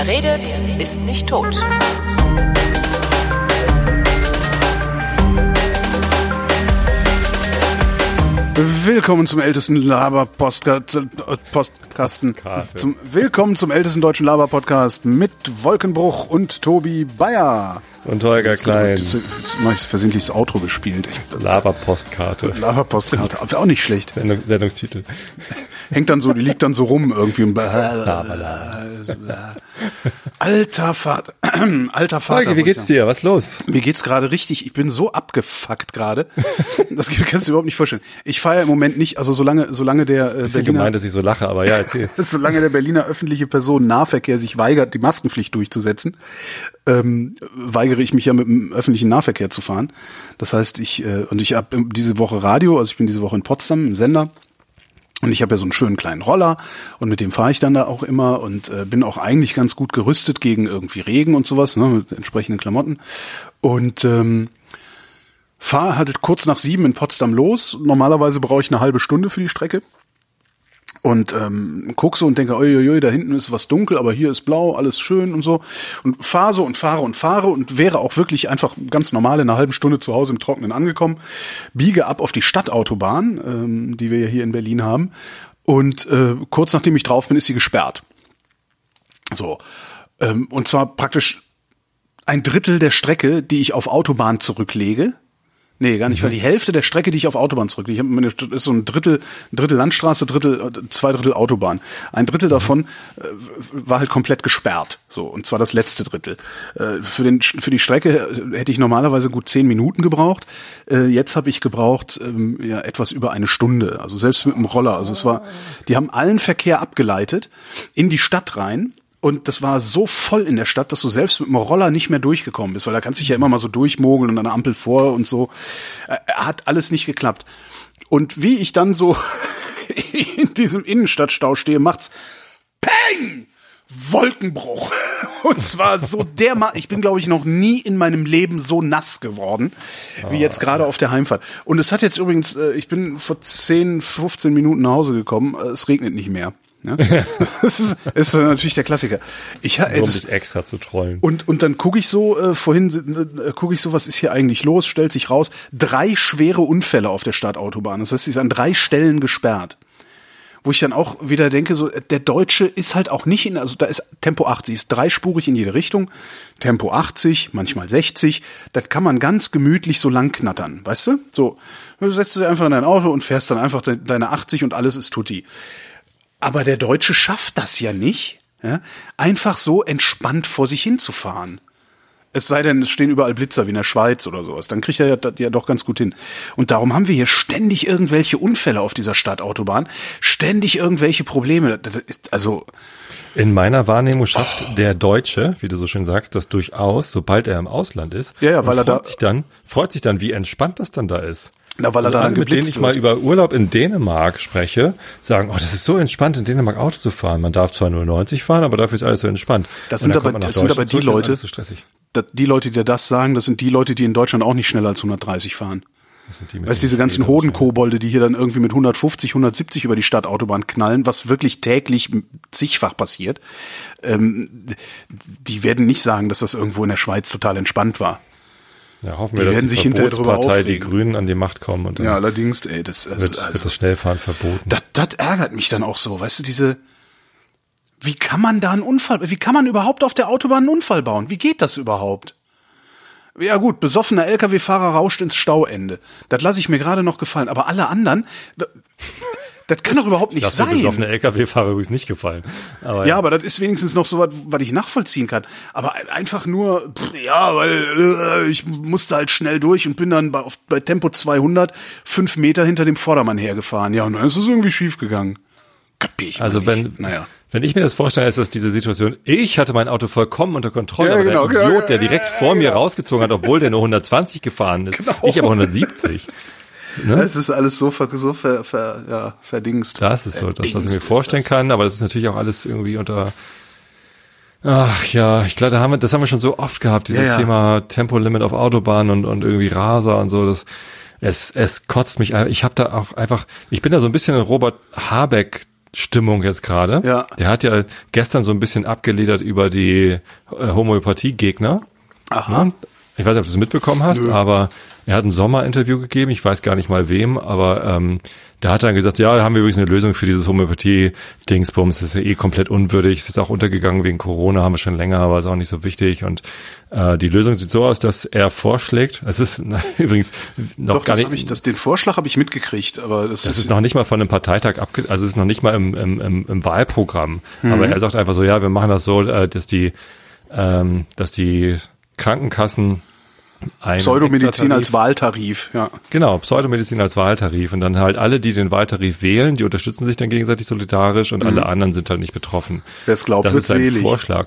Wer redet, ist nicht tot. Willkommen zum ältesten Laber-Postkasten. Zum, willkommen zum ältesten deutschen Laber-Podcast mit Wolkenbruch und Tobi Bayer. Und Holger Klein. Jetzt, jetzt mache ich versehentlich das Outro gespielt. Ich, Laberpostkarte. Laber-Postkarte. Auch nicht schlecht. Sendung, Sendungstitel. Hängt dann so, die liegt dann so rum irgendwie. Und Alter Vater. Alter Vater. Holger, wie geht's dir? Was los? Mir geht's gerade richtig. Ich bin so abgefuckt gerade. Das kannst du dir überhaupt nicht vorstellen. Ich feiere im Moment nicht, also solange, solange der äh, Bisschen gemeint, dass ich so lache, aber ja, erzähl. solange der Berliner öffentliche Personennahverkehr sich weigert, die Maskenpflicht durchzusetzen, ähm, weigere ich mich ja mit dem öffentlichen Nahverkehr zu fahren. Das heißt, ich äh, und ich habe diese Woche Radio, also ich bin diese Woche in Potsdam im Sender. Und ich habe ja so einen schönen kleinen Roller und mit dem fahre ich dann da auch immer und äh, bin auch eigentlich ganz gut gerüstet gegen irgendwie Regen und sowas, ne, mit entsprechenden Klamotten. Und ähm, fahre halt kurz nach sieben in Potsdam los. Normalerweise brauche ich eine halbe Stunde für die Strecke. Und ähm, guck so und denke, uiuiui, da hinten ist was dunkel, aber hier ist blau, alles schön und so. Und fahre so und fahre und fahre und wäre auch wirklich einfach ganz normal in einer halben Stunde zu Hause im Trockenen angekommen. Biege ab auf die Stadtautobahn, ähm, die wir ja hier in Berlin haben. Und äh, kurz nachdem ich drauf bin, ist sie gesperrt. So. Ähm, und zwar praktisch ein Drittel der Strecke, die ich auf Autobahn zurücklege. Nee, gar nicht, weil die Hälfte der Strecke, die ich auf Autobahn zurücklege, ich ist so ein Drittel, ein Drittel Landstraße, Drittel, äh, zwei Drittel Autobahn. Ein Drittel davon äh, war halt komplett gesperrt, so und zwar das letzte Drittel. Äh, für den für die Strecke hätte ich normalerweise gut zehn Minuten gebraucht. Äh, jetzt habe ich gebraucht ähm, ja etwas über eine Stunde, also selbst mit dem Roller. Also es war, die haben allen Verkehr abgeleitet in die Stadt rein und das war so voll in der Stadt, dass du selbst mit dem Roller nicht mehr durchgekommen bist, weil da kannst du dich ja immer mal so durchmogeln und an der Ampel vor und so. Äh, Hat alles nicht geklappt. Und wie ich dann so in diesem Innenstadtstau stehe, macht's Peng! Wolkenbruch. Und zwar so derma, ich bin glaube ich noch nie in meinem Leben so nass geworden, wie jetzt gerade auf der Heimfahrt. Und es hat jetzt übrigens, äh, ich bin vor 10, 15 Minuten nach Hause gekommen, äh, es regnet nicht mehr. Ja? das ist, ist natürlich der Klassiker. Ich, Um es, dich extra zu trollen. und, und dann gucke ich so, äh, vorhin äh, gucke ich so, was ist hier eigentlich los, stellt sich raus, drei schwere Unfälle auf der Stadtautobahn. Das heißt, sie ist an drei Stellen gesperrt. Wo ich dann auch wieder denke, so, der Deutsche ist halt auch nicht in, also da ist Tempo 80, ist dreispurig in jede Richtung, Tempo 80, manchmal 60, das kann man ganz gemütlich so lang knattern, weißt du? So, du setzt dich einfach in dein Auto und fährst dann einfach de deine 80 und alles ist tutti. Aber der Deutsche schafft das ja nicht, ja? einfach so entspannt vor sich hinzufahren. Es sei denn, es stehen überall Blitzer wie in der Schweiz oder sowas. Dann kriegt er ja, ja doch ganz gut hin. Und darum haben wir hier ständig irgendwelche Unfälle auf dieser Stadtautobahn, ständig irgendwelche Probleme. Also In meiner Wahrnehmung schafft der Deutsche, wie du so schön sagst, das durchaus, sobald er im Ausland ist. Ja, ja, weil er da- sich dann, freut sich dann, wie entspannt das dann da ist. Na, weil er da alle, dann mit denen ich mal wird. über Urlaub in Dänemark spreche, sagen, oh, das ist so entspannt, in Dänemark Auto zu fahren. Man darf zwar nur 90 fahren, aber dafür ist alles so entspannt. Das sind aber- das sind aber die Leute- so die Leute, die das sagen, das sind die Leute, die in Deutschland auch nicht schneller als 130 fahren. Das sind die Weißt du, diese ganzen Hodenkobolde, die hier dann irgendwie mit 150, 170 über die Stadtautobahn knallen, was wirklich täglich zigfach passiert, ähm, die werden nicht sagen, dass das irgendwo in der Schweiz total entspannt war. Ja, hoffen Die wir, dass werden die sich Verbotspartei, die. Grünen an die Macht kommen und dann Ja, allerdings, ey, das, also, wird, wird also das Schnellfahren verboten. das, das ärgert mich dann auch so, weißt du, diese, wie kann man da einen Unfall, wie kann man überhaupt auf der Autobahn einen Unfall bauen? Wie geht das überhaupt? Ja gut, besoffener LKW-Fahrer rauscht ins Stauende. Das lasse ich mir gerade noch gefallen. Aber alle anderen, das kann doch überhaupt nicht Das ist mir sein. besoffene LKW-Fahrer übrigens nicht gefallen. Aber Ja, aber das ist wenigstens noch so was, was ich nachvollziehen kann. Aber einfach nur, pff, ja, weil äh, ich musste halt schnell durch und bin dann bei, auf, bei Tempo 200 fünf Meter hinter dem Vordermann hergefahren. Ja, und dann ist es irgendwie schief gegangen. Kapier ich Also wenn, naja. wenn ich mir das vorstelle, ist das diese Situation, ich hatte mein Auto vollkommen unter Kontrolle, Ja, aber genau, der ja, Idiot, ja, der direkt ja, vor mir ja. rausgezogen hat, obwohl der nur 120 gefahren ist, Genau. ich aber 170. Es ist alles so, ver, so ver, ver, ja, verdingst. Das ist so das, was ich mir vorstellen das. kann, aber das ist natürlich auch alles irgendwie unter Ach ja, ich glaube, da haben wir, das haben wir schon so oft gehabt, dieses Ja, ja. Thema Tempolimit auf Autobahn und, und irgendwie Raser und so. Das, es, es kotzt mich. ein- Ich habe da auch einfach, ich bin da so ein bisschen in Robert Habeck Stimmung jetzt gerade. Ja. Der hat ja gestern so ein bisschen abgeledert über die äh, Homöopathie-Gegner. Aha. Ja? Ich weiß nicht, ob du es mitbekommen hast, Nö. aber er hat ein Sommerinterview gegeben, ich weiß gar nicht mal wem, aber ähm, da hat er dann gesagt, ja, haben wir übrigens eine Lösung für dieses Homöopathie-Dingsbums, das ist ja eh komplett unwürdig, ist jetzt auch untergegangen wegen Corona, haben wir schon länger, aber ist auch nicht so wichtig. Und äh, die Lösung sieht so aus, dass er vorschlägt, es ist übrigens noch Doch, gar das nicht, ich, das, den Vorschlag habe ich mitgekriegt, aber das, das ist noch nicht mal von einem Parteitag abge, also es ist noch nicht mal im, im, im, im Wahlprogramm. Aber er sagt einfach so, ja, wir machen das so, äh, dass die, ähm, dass die Krankenkassen Pseudomedizin als Wahltarif, ja. Genau, Pseudomedizin als Wahltarif. Und dann halt alle, die den Wahltarif wählen, die unterstützen sich dann gegenseitig solidarisch und alle anderen sind halt nicht betroffen. Wer es glaubt, Das ist sein selig. Vorschlag.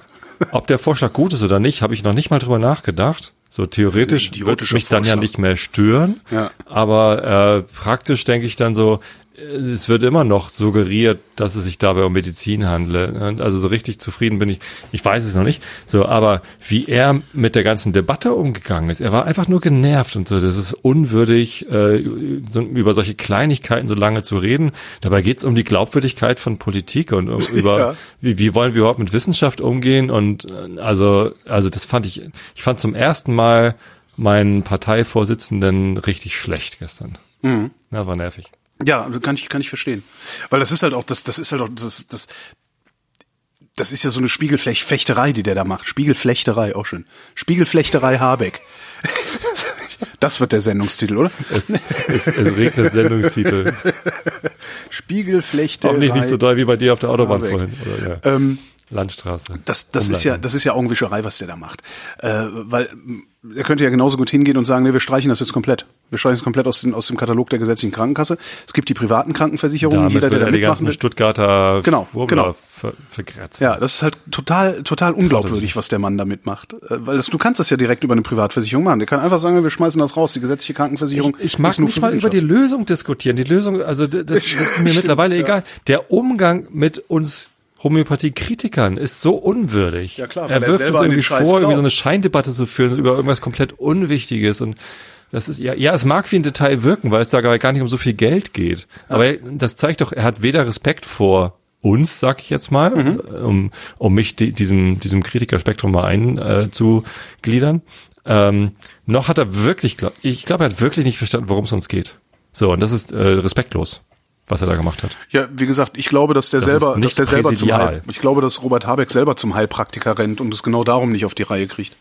Ob der Vorschlag gut ist oder nicht, habe ich noch nicht mal drüber nachgedacht. So theoretisch ein idiotischer mich dann ja Vorschlag. nicht mehr stören. Ja. Aber äh, praktisch denke ich dann so, es wird immer noch suggeriert, dass es sich dabei um Medizin handle. Und Also so richtig zufrieden bin ich. Ich weiß es noch nicht. So, aber wie er mit der ganzen Debatte umgegangen ist, er war einfach nur genervt und so. Das ist unwürdig, äh, über solche Kleinigkeiten so lange zu reden. Dabei geht es um die Glaubwürdigkeit von Politik und um, über Ja. wie, wie wollen wir überhaupt mit Wissenschaft umgehen. Und äh, also, also das fand ich. Ich fand zum ersten Mal meinen Parteivorsitzenden richtig schlecht gestern. Mhm. Ja, war nervig. Ja, kann ich, kann ich verstehen. Weil das ist halt auch, das, das ist halt auch, das, das, das ist ja so eine Spiegelflechterei, die der da macht. Spiegelflechterei, auch schön. Spiegelflechterei Habeck. Das wird der Sendungstitel, oder? Es, es, es regnet Sendungstitel. Spiegelflechterei. Hoffentlich nicht so doll wie bei dir auf der Autobahn Habeck. vorhin. Oder, ja. Ähm, Landstraße. Das, das ist ja, das ist ja Augenwischerei, was der da macht. Äh, weil mh, er könnte ja genauso gut hingehen und sagen, nee, wir streichen das jetzt komplett. Wir streichen es komplett aus dem, aus dem Katalog der gesetzlichen Krankenkasse. Es gibt die privaten Krankenversicherungen, Damit jeder, der da die mitmachen will. Stuttgarter Genau, genau. ver. Ja, das ist halt total, total unglaubwürdig, was der Mann damit macht. Äh, Weil das, du kannst das ja direkt über eine Privatversicherung machen. Der kann einfach sagen, wir schmeißen das raus. Die gesetzliche Krankenversicherung Ich, ich mag nicht mal über die. Lösung diskutieren. Die Lösung, also das, das ist mir mittlerweile ja. egal. Der Umgang mit uns Homöopathie-Kritikern ist so unwürdig. Ja, klar, er er wirft selber uns irgendwie vor, irgendwie so eine Scheindebatte zu führen über irgendwas komplett Unwichtiges und das ist ja, ja, es mag wie ein Detail wirken, weil es da gar nicht um so viel Geld geht. Aber er- das zeigt doch, er hat weder Respekt vor uns, sag ich jetzt mal, Mhm. um, um mich die, diesem, diesem Kritikerspektrum mal einzugliedern. Äh, ähm, noch hat er wirklich, glaub, ich glaube, er hat wirklich nicht verstanden, worum es uns geht. So, und das ist äh, respektlos, was er da gemacht hat. Ja, wie gesagt, ich glaube, dass der Das selber, dass der selber zum. Heil, ich glaube, dass Robert Habeck selber zum Heilpraktiker rennt und es genau darum nicht auf die Reihe kriegt.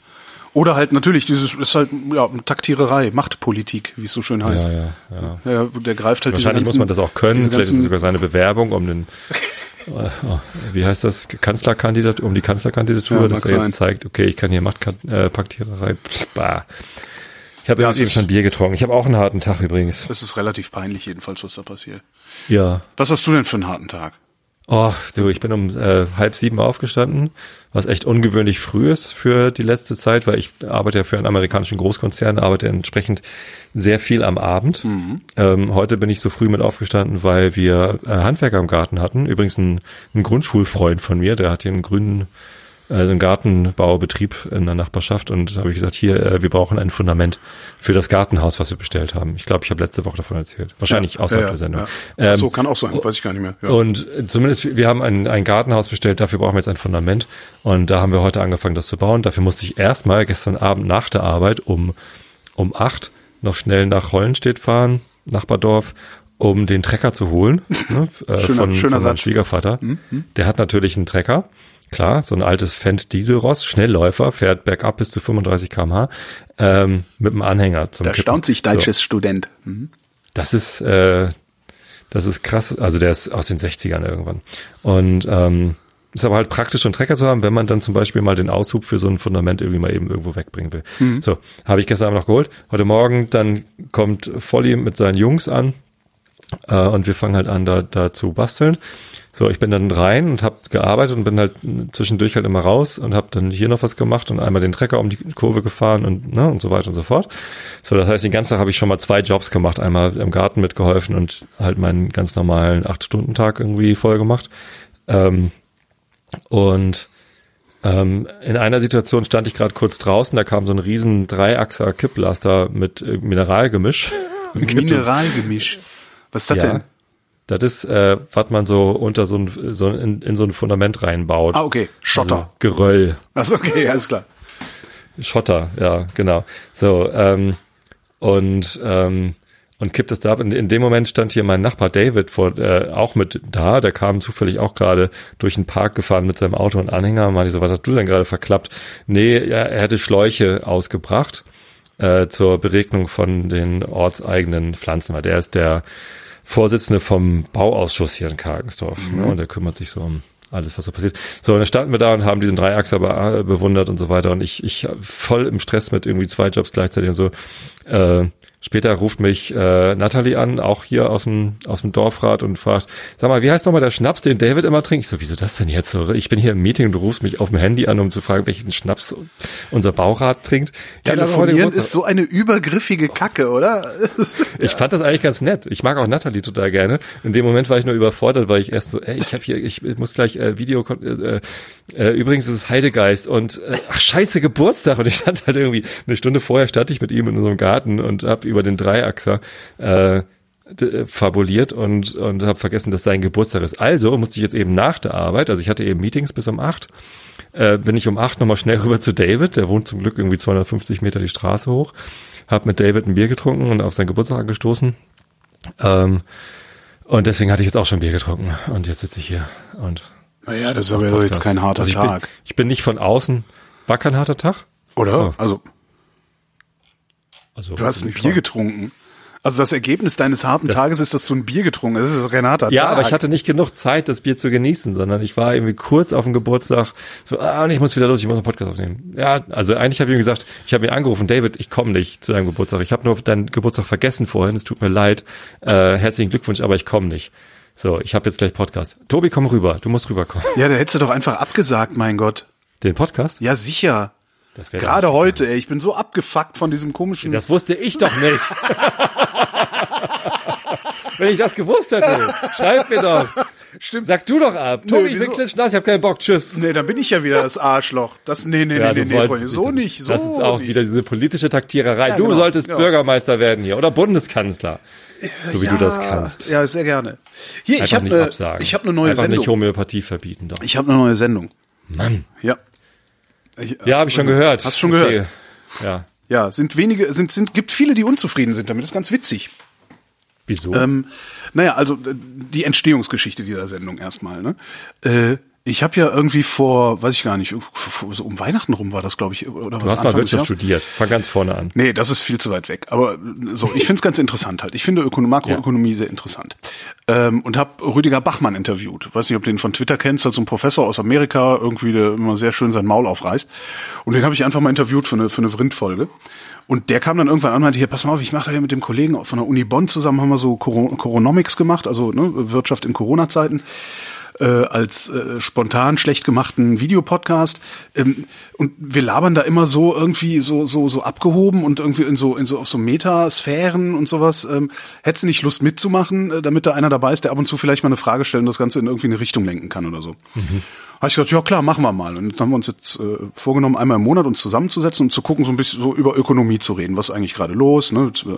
Oder halt natürlich, dieses ist halt ja Taktiererei, Machtpolitik, wie es so schön heißt. ja, ja. Ja, der greift halt Wahrscheinlich muss ganzen- man das auch können. Vielleicht ist es sogar seine Bewerbung um den, äh, wie heißt das, Kanzlerkandidat, um die Kanzlerkandidatur, Ja, dass er jetzt sein. zeigt, okay, ich kann hier Machtpaktiererei. Bah. Ich habe Ja, ja, es eben schon Bier getrunken. Ich habe auch einen harten Tag übrigens. Das ist relativ peinlich jedenfalls, was da passiert. Ja. Was hast du denn für einen harten Tag? Oh, du, ich bin um äh, halb sieben aufgestanden, was echt ungewöhnlich früh ist für die letzte Zeit, weil ich arbeite ja für einen amerikanischen Großkonzern, arbeite entsprechend sehr viel am Abend. Ähm, heute bin ich so früh mit aufgestanden, weil wir äh, Handwerker im Garten hatten. Übrigens ein, ein Grundschulfreund von mir, der hat hier einen grünen einen Gartenbaubetrieb in der Nachbarschaft und da habe ich gesagt, hier, äh, wir brauchen ein Fundament für das Gartenhaus, was wir bestellt haben. Ich glaube, ich habe letzte Woche davon erzählt. Wahrscheinlich außerhalb der Sendung. Ja. Ähm, so kann auch sein, weiß ich gar nicht mehr. Ja. und äh, zumindest, wir haben ein, ein Gartenhaus bestellt, dafür brauchen wir jetzt ein Fundament. Und da haben wir heute angefangen, das zu bauen. Dafür musste ich erstmal gestern Abend nach der Arbeit um, um acht noch schnell nach Hollenstedt fahren, Nachbardorf, um den Trecker zu holen. Ne, äh, Schöner- von, schöner von meinem Satz. Schwiegervater. Der hat natürlich einen Trecker. Klar, so ein altes Fendt Dieselross, Schnellläufer, fährt bergab bis zu 35 km/h, ähm, mit einem Anhänger zum da Kippen. staunt sich So. deutsches Student. Mhm. Das ist, äh, das ist krass. Also der ist aus den 60ern irgendwann. Und ähm, ist aber halt praktisch, einen Trecker zu haben, wenn man dann zum Beispiel mal den Aushub für so ein Fundament irgendwie mal eben irgendwo wegbringen will. So, habe ich gestern Abend noch geholt. Heute Morgen, dann kommt Volli mit seinen Jungs an äh, und wir fangen halt an, da, da zu basteln. So, ich bin dann rein und habe gearbeitet und bin halt zwischendurch halt immer raus und habe dann hier noch was gemacht und einmal den Trecker um die Kurve gefahren und ne und so weiter und so fort. So, das heißt, den ganzen Tag habe ich schon mal zwei Jobs gemacht, einmal im Garten mitgeholfen und halt meinen ganz normalen acht Stunden Tag irgendwie voll gemacht. Ähm, und ähm, in einer Situation stand ich gerade kurz draußen, da kam so ein riesen Dreiachser Kipplaster mit äh, Mineralgemisch. Mineralgemisch. Was ist das Ja. denn? Das ist, äh, was man so unter so ein, so in, in so ein Fundament reinbaut. Ah, okay. Schotter. Also Geröll. Also, okay, alles klar. Schotter, ja, genau. So, ähm, und ähm, und kippt es da ab. In, in dem Moment stand hier mein Nachbar David vor, äh, auch mit da. Der kam zufällig auch gerade durch den Park gefahren mit seinem Auto und Anhänger. Und meinte so, was hast du denn gerade verklappt? Nee, ja, er hätte Schläuche ausgebracht äh, zur Beregnung von den ortseigenen Pflanzen, weil der ist der Vorsitzende vom Bauausschuss hier in Karkensdorf. Mhm. Ne? Und der kümmert sich so um alles, was so passiert. So, und dann standen wir da und haben diesen Dreiachser be bewundert und so weiter. Und ich, ich voll im Stress mit irgendwie zwei Jobs gleichzeitig und so. Äh, Später ruft mich äh, Natalie an, auch hier aus dem, aus dem Dorfrat und fragt, sag mal, wie heißt nochmal der Schnaps, den David immer trinkt? Ich so, wieso das denn jetzt so? Ich bin hier im Meeting und du rufst mich auf dem Handy an, um zu fragen, welchen Schnaps unser Baurat trinkt. Telefonieren ist so eine übergriffige Kacke, oder? ich fand das eigentlich ganz nett. Ich mag auch Natalie total gerne. In dem Moment war ich nur überfordert, weil ich erst so, ey, ich habe hier, ich muss gleich äh, Video, äh, äh, übrigens ist es Heidegeist und äh, ach scheiße Geburtstag und ich stand halt irgendwie eine Stunde vorher stand ich mit ihm in unserem Garten und habe über den Dreiachser äh, fabuliert und, und habe vergessen, dass sein Geburtstag ist. Also musste ich jetzt eben nach der Arbeit, also ich hatte eben Meetings bis um acht, äh, bin ich um acht nochmal schnell rüber zu David, der wohnt zum Glück irgendwie 250 Meter die Straße hoch, habe mit David ein Bier getrunken und auf seinen Geburtstag angestoßen. Ähm, und deswegen hatte ich jetzt auch schon Bier getrunken und jetzt sitze ich hier und naja, das ist aber jetzt kein harter also ich Tag. Bin, ich bin nicht von außen, war kein harter Tag? Oder? Oh. Also also, du hast ein Bier getrunken. Also das Ergebnis deines harten das, Tages ist, dass du ein Bier getrunken hast. Das ist harter ja, Tag. Aber ich hatte nicht genug Zeit, das Bier zu genießen, sondern ich war irgendwie kurz auf dem Geburtstag, so, ah, und ich muss wieder los, ich muss einen Podcast aufnehmen. Ja, also eigentlich habe ich ihm gesagt, ich habe mir angerufen, David, ich komme nicht zu deinem Geburtstag. Ich habe nur deinen Geburtstag vergessen vorhin, es tut mir leid. Äh, herzlichen Glückwunsch, aber ich komme nicht. So, ich habe jetzt gleich Podcast. Tobi, komm rüber, du musst rüberkommen. Ja, da hättest du doch einfach abgesagt, mein Gott. Den Podcast? Ja, sicher. Gerade heute, ey, ich bin so abgefuckt von diesem komischen. Das wusste ich doch nicht. Wenn ich das gewusst hätte, schreib mir doch. Stimmt. Sag du doch ab. Tobi, ich bin klitschnass, ich hab keinen Bock, tschüss. Nee, dann bin ich ja wieder das Arschloch. Das, nee, nee, ja, nee, nee, nee, so nicht, so Das ist auch nicht. wieder diese politische Taktiererei. Ja, du genau, solltest genau. Bürgermeister werden hier oder Bundeskanzler. So wie ja, du das kannst. Ja, sehr gerne. Hier, Einfach ich habe eine, habe eine neue Einfach Sendung. nicht Homöopathie verbieten, doch. Ich habe eine neue Sendung. Mann. Ja. Ich, ja, habe ich schon gehört. Hast schon Erzähl. gehört? Ja. Ja, sind wenige, sind, sind, gibt viele, die unzufrieden sind damit. Das ist ganz witzig. Wieso? Ähm, naja, also die Entstehungsgeschichte dieser Sendung erstmal. Ne? Äh, ich habe ja irgendwie vor, weiß ich gar nicht, so um Weihnachten rum war das, glaube ich, oder du was? Du hast mal Wirtschaft studiert. Fang ganz vorne an. Nee, das ist viel zu weit weg. Aber so, ich finde es ganz interessant halt. Ich finde Ökonom Makroökonomie ja. sehr interessant. Ähm, und habe Rüdiger Bachmann interviewt. Weiß nicht, ob du den von Twitter kennst, halt so ein Professor aus Amerika, irgendwie, der immer sehr schön sein Maul aufreißt. Und den habe ich einfach mal interviewt für eine, für eine Vrindfolge. Und der kam dann irgendwann an und meinte, hier, pass mal auf, ich mache da hier mit dem Kollegen von der Uni Bonn zusammen, haben wir so Coronomics gemacht, also ne, Wirtschaft in Corona-Zeiten äh, als äh, spontan schlecht gemachten Videopodcast. Ähm, und wir labern da immer so irgendwie so so so abgehoben und irgendwie in so in so auf so Metasphären und sowas. Ähm, hättest du nicht Lust mitzumachen, äh, damit da einer dabei ist, der ab und zu vielleicht mal eine Frage stellt und das Ganze in irgendwie eine Richtung lenken kann oder so. Mhm habe ich gesagt, ja klar, machen wir mal. Und dann haben wir uns jetzt äh, vorgenommen, einmal im Monat uns zusammenzusetzen und zu gucken, so ein bisschen so über Ökonomie zu reden. Was ist eigentlich gerade los? Ne? Äh,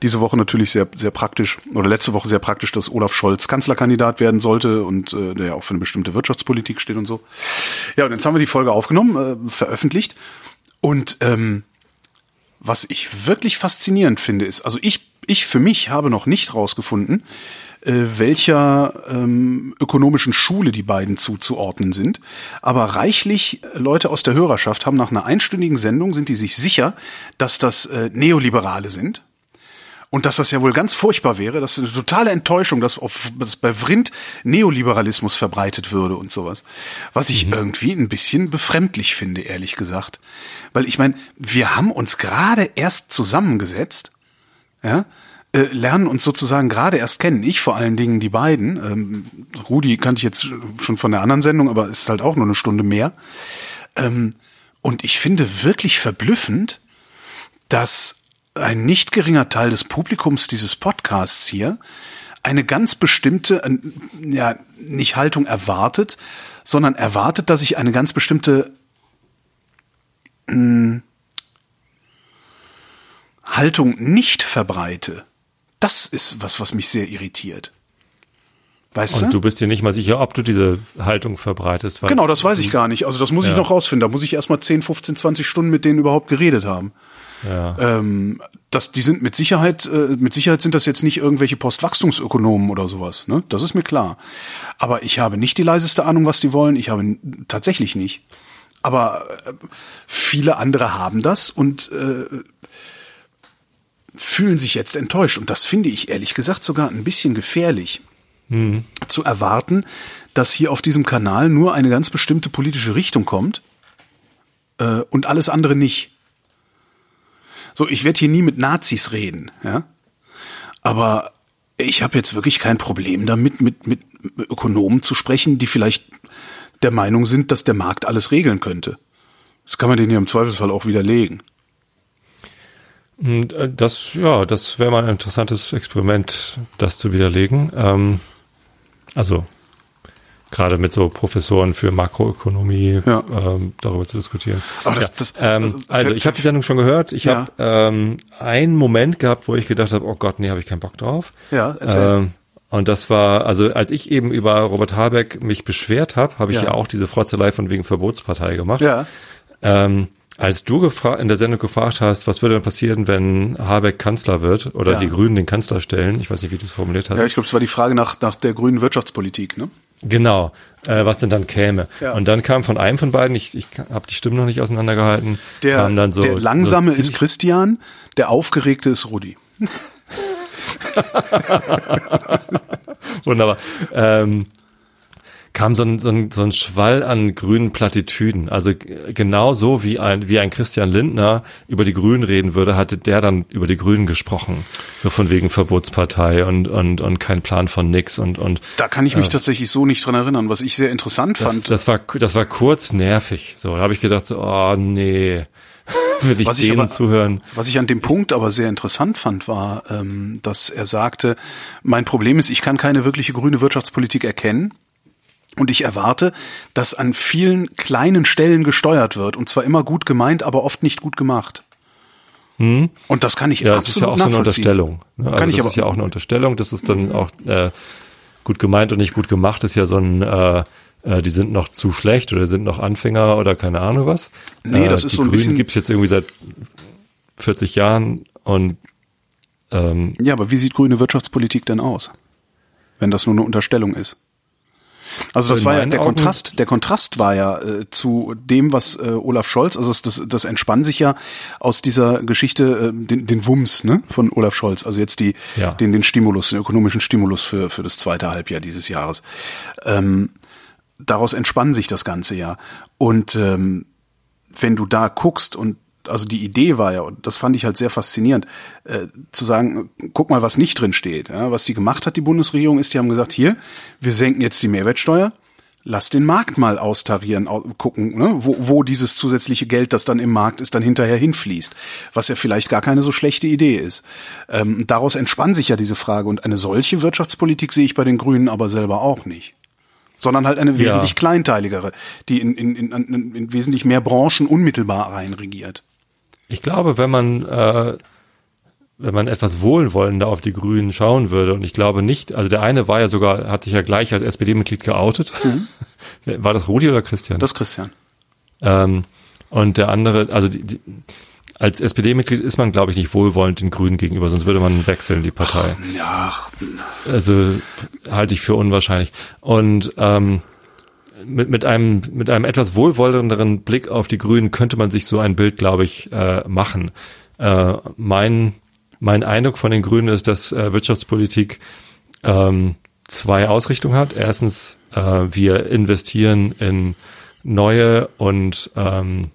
diese Woche natürlich sehr, sehr praktisch, oder letzte Woche sehr praktisch, dass Olaf Scholz Kanzlerkandidat werden sollte und äh, der ja auch für eine bestimmte Wirtschaftspolitik steht und so. Ja, und jetzt haben wir die Folge aufgenommen, äh, veröffentlicht. Und ähm, was ich wirklich faszinierend finde, ist, also ich, ich für mich habe noch nicht rausgefunden, welcher ähm, ökonomischen Schule die beiden zuzuordnen sind. Aber reichlich Leute aus der Hörerschaft haben nach einer einstündigen Sendung, sind die sich sicher, dass das äh, Neoliberale sind. Und dass das ja wohl ganz furchtbar wäre, dass eine totale Enttäuschung, dass, auf, dass bei Vrind Neoliberalismus verbreitet würde und sowas. Was ich mhm. irgendwie ein bisschen befremdlich finde, ehrlich gesagt. Weil ich meine, wir haben uns gerade erst zusammengesetzt, ja, äh, lernen uns sozusagen gerade erst kennen. Ich vor allen Dingen die beiden. Ähm, Rudi kannte ich jetzt schon von der anderen Sendung, aber ist halt auch nur eine Stunde mehr. Ähm, und ich finde wirklich verblüffend, dass ein nicht geringer Teil des Publikums dieses Podcasts hier eine ganz bestimmte, äh, ja, nicht Haltung erwartet, sondern erwartet, dass ich eine ganz bestimmte mh, hm, Haltung nicht verbreite. Das ist was, was mich sehr irritiert. Weißt Und du bist dir nicht mal sicher, ob du diese Haltung verbreitest. Genau, das weiß ich gar nicht. Also das muss ich Ja. noch rausfinden. Da muss ich erstmal 10, 15, 20 Stunden mit denen überhaupt geredet haben. Ja. Ähm, das, die sind mit Sicherheit, äh, mit Sicherheit sind das jetzt nicht irgendwelche Postwachstumsökonomen oder sowas. Ne? Das ist mir klar. Aber ich habe nicht die leiseste Ahnung, was die wollen. Ich habe tatsächlich nicht. Aber äh, viele andere haben das und äh, fühlen sich jetzt enttäuscht. Und das finde ich ehrlich gesagt sogar ein bisschen gefährlich. Zu erwarten, dass hier auf diesem Kanal nur eine ganz bestimmte politische Richtung kommt äh, und alles andere nicht. So, ich werde hier nie mit Nazis reden, ja. Aber ich habe jetzt wirklich kein Problem damit, mit, mit Ökonomen zu sprechen, die vielleicht der Meinung sind, dass der Markt alles regeln könnte. Das kann man denen ja im Zweifelsfall auch widerlegen. Und, äh, Das, ja, das wäre mal ein interessantes Experiment, das zu widerlegen. Ähm, also gerade mit so Professoren für Makroökonomie Ja. ähm, darüber zu diskutieren. Aber das- ja. das- ähm, also, ich habe die Sendung schon gehört. Ich Ja. habe ähm, einen Moment gehabt, wo ich gedacht habe, oh Gott, nee, habe ich keinen Bock drauf. Ja, erzähl. Ähm, und das war, also als ich eben über Robert Habeck mich beschwert habe, habe ich Ja. ja. auch diese Frotzelei von wegen Verbotspartei gemacht. Ja. Ähm, als du in der Sendung gefragt hast, was würde denn passieren, wenn Habeck Kanzler wird oder Ja. die Grünen den Kanzler stellen, ich weiß nicht, wie du es formuliert hast. Ja, ich glaube, es war die Frage nach, nach der grünen Wirtschaftspolitik, ne? Genau, äh, was denn dann käme. Ja. Und dann kam von einem von beiden, ich, ich habe die Stimmen noch nicht auseinandergehalten, Der, kam dann so. der langsame so ist Christian, der aufgeregte ist Rudi. Wunderbar. Ähm, kam so ein, so, ein, so ein Schwall an grünen Plattitüden. Also genau so wie ein, wie ein Christian Lindner über die Grünen reden würde, hatte der dann über die Grünen gesprochen. So von wegen Verbotspartei und, und, und kein Plan von nix und, und Da kann ich mich tatsächlich so nicht dran erinnern. Was ich sehr interessant das, fand, das war, das war kurz nervig. So, da habe ich gedacht, so, oh nee, will ich Was ich denen aber- zuhören. Was ich an dem Punkt aber sehr interessant fand, war, ähm, dass er sagte, mein Problem ist, ich kann keine wirkliche grüne Wirtschaftspolitik erkennen. Und ich erwarte, dass an vielen kleinen Stellen gesteuert wird. Und zwar immer gut gemeint, aber oft nicht gut gemacht. Und das kann ich Hm? Ja, das ist ja absolut auch so eine. Unterstellung. Ne? Also Kann ich das aber- ist ja auch eine Unterstellung. Das ist dann auch äh, gut gemeint und nicht gut gemacht. Ist ja so ein, äh, äh, die sind noch zu schlecht oder sind noch Anfänger oder keine Ahnung was. Nee, äh, das ist die so ein Grünen bisschen- gibt's jetzt irgendwie seit 40 Jahren und ähm, Ja, aber wie sieht grüne Wirtschaftspolitik denn aus? Wenn das nur eine Unterstellung ist. Also das In war ja der Augen- Kontrast, der Kontrast war ja äh, zu dem, was äh, Olaf Scholz, also das, das, das entspann sich ja aus dieser Geschichte, äh, den, den Wumms ne, von Olaf Scholz, also jetzt die, Ja. den, den Stimulus, den ökonomischen Stimulus für, für das zweite Halbjahr dieses Jahres. Ähm, daraus entspann sich das Ganze ja. Und ähm, wenn du da guckst und also die Idee war ja, und das fand ich halt sehr faszinierend, äh, zu sagen, guck mal, was nicht drin steht. Ja, was die gemacht hat, die Bundesregierung, ist, die haben gesagt, hier, wir senken jetzt die Mehrwertsteuer, lass den Markt mal austarieren, au gucken, ne, wo, wo dieses zusätzliche Geld, das dann im Markt ist, dann hinterher hinfließt. Was ja vielleicht gar keine so schlechte Idee ist. Ähm, daraus entspann sich ja diese Frage. Und eine solche Wirtschaftspolitik sehe ich bei den Grünen aber selber auch nicht sondern halt eine wesentlich kleinteiligere, die in, in, in, in wesentlich mehr Branchen unmittelbar reinregiert. Ich glaube, wenn man äh, wenn man etwas wohlwollender auf die Grünen schauen würde, und ich glaube nicht, also der eine war ja sogar, hat sich ja gleich als SPD-Mitglied geoutet. War das Rudi oder Christian? Das Christian. Ähm, und der andere, also die, die, als SPD-Mitglied ist man, glaube ich, nicht wohlwollend den Grünen gegenüber, sonst würde man wechseln, die Partei. Ja, Also halte ich für unwahrscheinlich. Und ähm, mit, mit, einem, mit einem etwas wohlwollenderen Blick auf die Grünen könnte man sich so ein Bild, glaube ich, äh, machen. Äh, mein, mein Eindruck von den Grünen ist, dass äh, Wirtschaftspolitik ähm, zwei Ausrichtungen hat. Erstens, äh, wir investieren in neue und ähm,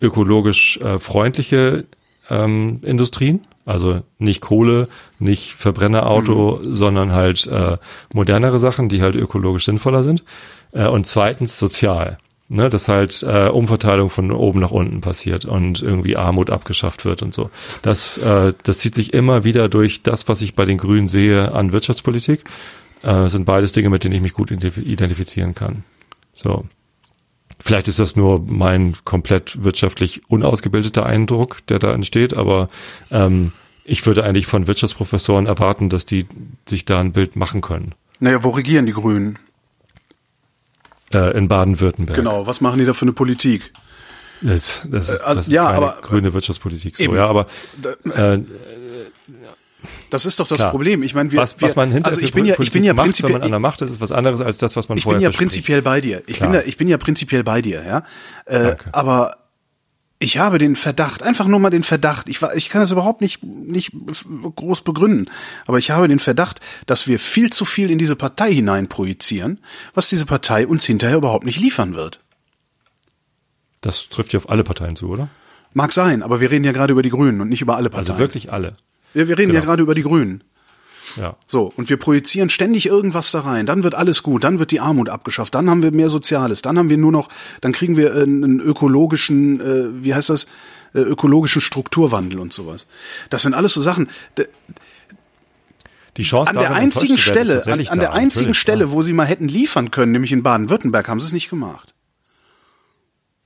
ökologisch äh, freundliche ähm, Industrien, also nicht Kohle, nicht Verbrennerauto, sondern halt äh, modernere Sachen, die halt ökologisch sinnvoller sind. Äh, und zweitens sozial, ne, dass halt äh, Umverteilung von oben nach unten passiert und irgendwie Armut abgeschafft wird und so. Das, äh, das zieht sich immer wieder durch das, was ich bei den Grünen sehe an Wirtschaftspolitik. Äh, sind beides Dinge, mit denen ich mich gut identif- identifizieren kann. So. Vielleicht ist das nur mein komplett wirtschaftlich unausgebildeter Eindruck, der da entsteht, aber ähm, ich würde eigentlich von Wirtschaftsprofessoren erwarten, dass die sich da ein Bild machen können. Naja, wo regieren die Grünen? Äh, in Baden-Württemberg. Genau, was machen die da für eine Politik? Das, das ist, Also, das ist ja, aber- grüne Wirtschaftspolitik. So, Eben. ja, aber äh, Das ist doch das Klar. Problem. Ich meine, wir, was, was man hinter also ich bin ja, ich bin ja macht, wenn man an der Macht ist, ist was anderes als das, was man ich vorher bin ja verspricht. prinzipiell bei dir. Ich bin ja, ich bin ja prinzipiell bei dir, ja. Äh, aber ich habe den Verdacht, einfach nur mal den Verdacht, ich, ich kann das überhaupt nicht, nicht groß begründen, aber ich habe den Verdacht, dass wir viel zu viel in diese Partei hinein projizieren, was diese Partei uns hinterher überhaupt nicht liefern wird. Das trifft ja auf alle Parteien zu, oder? Mag sein, aber wir reden ja gerade über die Grünen und nicht über alle Parteien. Also wirklich alle. Wir, wir reden ja genau. gerade über die Grünen. Ja. So, und wir projizieren ständig irgendwas da rein. Dann wird alles gut, dann wird die Armut abgeschafft, dann haben wir mehr Soziales, dann haben wir nur noch, dann kriegen wir einen, einen ökologischen, äh, wie heißt das, äh, ökologischen Strukturwandel und sowas. Das sind alles so Sachen. Die Chance An der einzigen Stelle, an, an der da, einzigen Stelle, ja. wo sie mal hätten liefern können, nämlich in Baden-Württemberg, haben sie es nicht gemacht.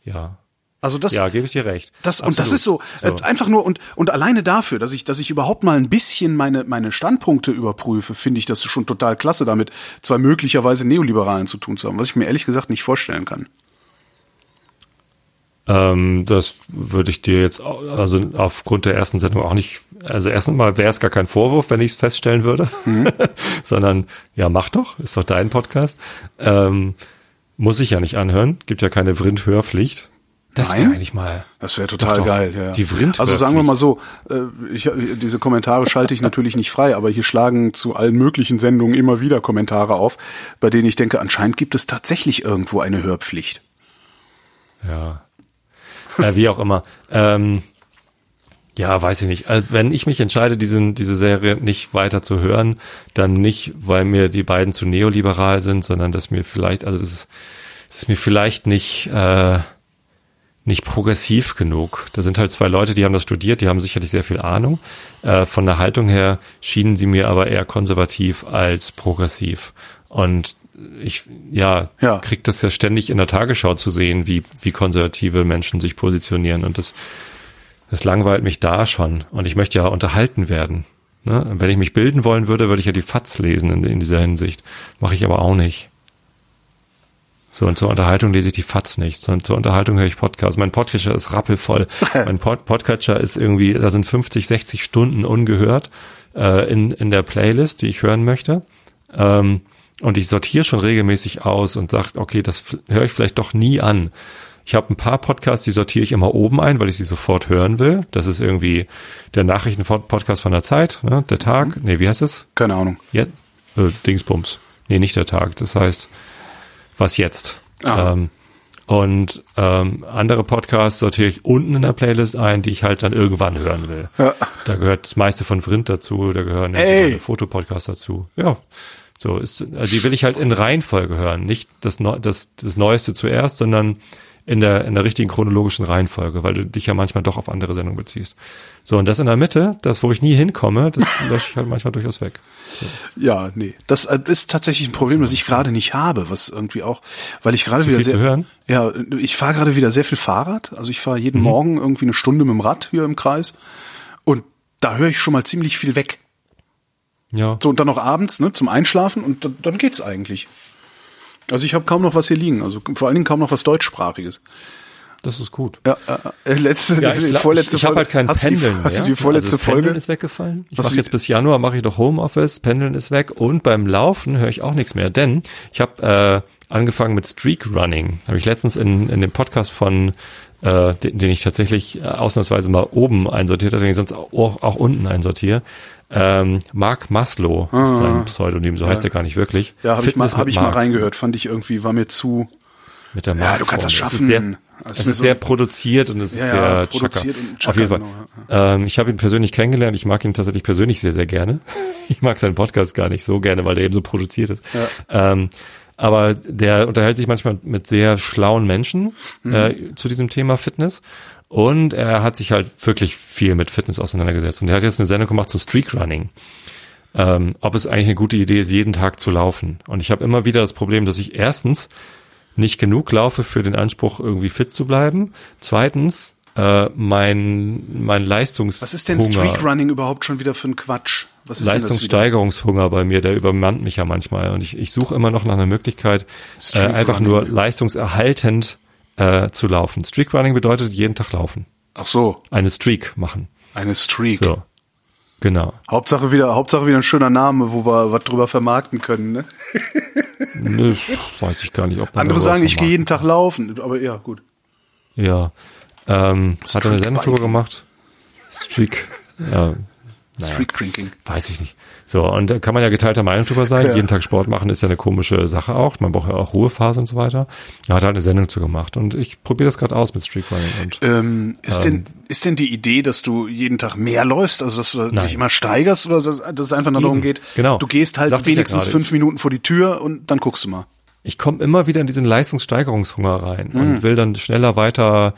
Ja. Also das, Ja, gebe ich dir recht. Das, und das ist so, Äh, einfach nur, und, und alleine dafür, dass ich, dass ich überhaupt mal ein bisschen meine, meine Standpunkte überprüfe, finde ich das schon total klasse, damit zwei möglicherweise Neoliberalen zu tun zu haben, was ich mir ehrlich gesagt nicht vorstellen kann. Ähm, das würde ich dir jetzt, also aufgrund der ersten Sendung auch nicht, also erstens mal wäre es gar kein Vorwurf, wenn ich es feststellen würde, Mhm. sondern ja, mach doch, ist doch dein Podcast. Ähm, muss ich ja nicht anhören, gibt ja keine Vrind-Hörpflicht. Das wäre eigentlich mal. Das wäre total Doch, geil. Ja, ja. Die Vrind Also sagen wir mal so, äh, ich, diese Kommentare schalte ich natürlich nicht frei, aber hier schlagen zu allen möglichen Sendungen immer wieder Kommentare auf, bei denen ich denke, anscheinend gibt es tatsächlich irgendwo eine Hörpflicht. Ja. Äh, wie auch immer. Ähm, ja, weiß ich nicht. Also, wenn ich mich entscheide, diesen, diese Serie nicht weiter zu hören, dann nicht, weil mir die beiden zu neoliberal sind, sondern dass mir vielleicht, also es ist, es ist mir vielleicht nicht, äh, nicht progressiv genug. Da sind halt zwei Leute, die haben das studiert, die haben sicherlich sehr viel Ahnung. Äh, von der Haltung her schienen sie mir aber eher konservativ als progressiv. Und ich, ja, Ja. krieg das ja ständig in der Tagesschau zu sehen, wie, wie konservative Menschen sich positionieren. Und das, das langweilt mich da schon. Und ich möchte ja unterhalten werden. Ne? Wenn ich mich bilden wollen würde, würde ich ja die FATS lesen in, in dieser Hinsicht. Mache ich aber auch nicht. So, und zur Unterhaltung lese ich die FATS nicht. sondern zur Unterhaltung höre ich Podcasts. Mein Podcatcher ist rappelvoll. mein Pod Podcatcher ist irgendwie, da sind 50, 60 Stunden ungehört äh, in, in der Playlist, die ich hören möchte. Ähm, und ich sortiere schon regelmäßig aus und sage, okay, das höre ich vielleicht doch nie an. Ich habe ein paar Podcasts, die sortiere ich immer oben ein, weil ich sie sofort hören will. Das ist irgendwie der Nachrichten-Podcast von der Zeit, ne? der Tag. Nee, wie heißt es? Keine Ahnung. Ja, äh, Dingsbums. Nee, nicht der Tag. Das heißt, was jetzt? Ähm, und ähm, andere Podcasts sortiere ich unten in der Playlist ein, die ich halt dann irgendwann hören will. Ja. Da gehört das meiste von Vrind dazu, da gehören Fotopodcasts dazu. Ja. So ist, also die will ich halt in Reihenfolge hören. Nicht das, Neu das, das Neueste zuerst, sondern in der, in der richtigen chronologischen Reihenfolge, weil du dich ja manchmal doch auf andere Sendungen beziehst. So, und das in der Mitte, das, wo ich nie hinkomme, das lösche ich halt manchmal durchaus weg. Ja, nee. Das äh, ist tatsächlich ein Problem, das ich gerade nicht habe, was irgendwie auch, weil ich gerade wieder sehr. zu hören? Ja, ich fahre gerade wieder sehr viel Fahrrad. Also ich fahre Mhm. jeden Morgen irgendwie eine Stunde mit dem Rad hier im Kreis. Und da höre ich schon mal ziemlich viel weg. Ja. So, und dann noch abends, ne, zum Einschlafen und dann, dann geht's eigentlich. Also ich habe kaum noch was hier liegen, also vor allen Dingen kaum noch was deutschsprachiges. Das ist gut. Ja, äh, äh, letzte, Ja, ich vorletzte ich, ich habe Folge. halt kein hast Pendeln du die, mehr. Hast du die vorletzte also das Pendeln Folge? ist weggefallen. Ich mache jetzt bis Januar mache ich doch Homeoffice, Pendeln ist weg und beim Laufen höre ich auch nichts mehr, denn ich habe äh, angefangen mit Streak Running. Habe ich letztens in, in dem Podcast von äh, den, den ich tatsächlich äh, ausnahmsweise mal oben einsortiert habe, den ich sonst auch, auch unten einsortiere. Ähm, Mark Maslow ist sein Pseudonym, so heißt er gar nicht wirklich. Ah. Ja, habe ich mal, hab ich mal reingehört, fand ich irgendwie, war mir zu. Mit der Ja, Mark du kannst das vorne. Es schaffen. ist sehr, es ist so- sehr produziert und es Ja, ist ja, sehr produziert Chaka. und Chaka, Auf jeden Fall. genau, Ähm, ich habe ihn persönlich kennengelernt. Ich mag ihn tatsächlich persönlich sehr, sehr gerne. Ich mag seinen Podcast gar nicht so gerne, weil der eben so produziert ist. Ähm, aber der unterhält sich manchmal mit sehr schlauen Menschen Mhm. äh, zu diesem Thema Fitness. Und er hat sich halt wirklich viel mit Fitness auseinandergesetzt. Und er hat jetzt eine Sendung gemacht zu Streak Running ähm, ob es eigentlich eine gute Idee ist, jeden Tag zu laufen. Und ich habe immer wieder das Problem, dass ich erstens nicht genug laufe für den Anspruch, irgendwie fit zu bleiben. Zweitens, äh, mein, mein Leistungs Was ist denn Streak Running überhaupt schon wieder für ein Quatsch? Was ist? Leistungssteigerungshunger bei mir, der übermannt mich ja manchmal. Und ich, ich suche immer noch nach einer Möglichkeit, äh, Streak einfach nur leistungserhaltend äh, zu laufen. Streak Running bedeutet jeden Tag laufen. Ach so, Eine Streak machen. eine Streak. So. Genau. Hauptsache wieder, Hauptsache wieder ein schöner Name, wo wir was drüber vermarkten können. Ne? Nö, weiß ich gar nicht, ob Andere sagen, ich gehe jeden Tag laufen, aber ja, gut. Ja. Ähm, hat er eine Streak Sendung gemacht? Streak. Ja, naja, Streak Drinking. weiß ich nicht. So, und da kann man ja geteilter Meinung drüber sein. Ja. Jeden Tag Sport machen ist ja eine komische Sache auch. Man braucht ja auch Ruhephase und so weiter. Er hat halt eine Sendung zu gemacht. Und ich probiere das gerade aus mit Streak Running. Und Ähm, ist, denn, ist denn die Idee, dass du jeden Tag mehr läufst, also dass du Nein. dich immer steigerst oder dass, dass es einfach nur darum geht, Genau. du gehst halt Sagte ja wenigstens gerade. fünf Minuten vor die Tür und dann guckst du mal. ich komme immer wieder in diesen Leistungssteigerungshunger rein Hm. und will dann schneller weiter,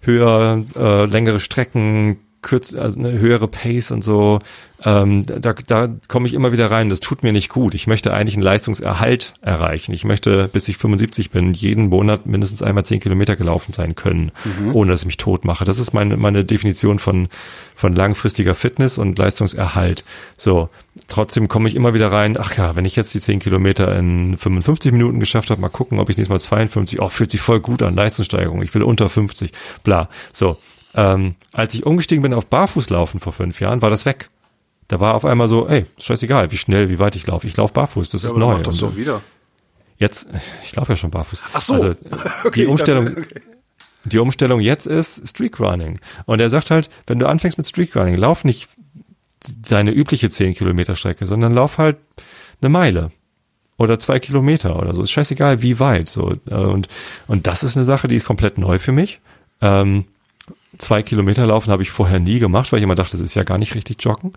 höher, äh, längere Strecken, kürz, also eine höhere Pace und so. Ähm, da da komme ich immer wieder rein. Das tut mir nicht gut. Ich möchte eigentlich einen Leistungserhalt erreichen. Ich möchte, bis ich 75 bin, jeden Monat mindestens einmal 10 Kilometer gelaufen sein können, Mhm. ohne dass ich mich tot mache. Das ist meine, meine Definition von, von langfristiger Fitness und Leistungserhalt. So, trotzdem komme ich immer wieder rein, ach ja, wenn ich jetzt die 10 Kilometer in 55 Minuten geschafft habe, mal gucken, ob ich nächstes Mal 52, oh, fühlt sich voll gut an, Leistungssteigerung, ich will unter 50, bla. So, ähm, als ich umgestiegen bin auf Barfußlaufen vor fünf Jahren, war das weg. Da war auf einmal so, ey, ist scheißegal, wie schnell, wie weit ich laufe. Ich laufe barfuß, das ist aber dann neu. mach das Und doch wieder. Jetzt, ich laufe ja schon barfuß. Ach so. Also, Okay, die Umstellung, dachte, okay. die Umstellung jetzt ist Streak Running. Und er sagt halt, wenn du anfängst mit Streak Running, lauf nicht deine übliche 10 Kilometer Strecke, sondern lauf halt eine Meile oder zwei Kilometer oder so. Ist scheißegal, wie weit. So Äh, und und das ist eine Sache, die ist komplett neu für mich. Ähm, zwei Kilometer laufen habe ich vorher nie gemacht, weil ich immer dachte, das ist ja gar nicht richtig joggen.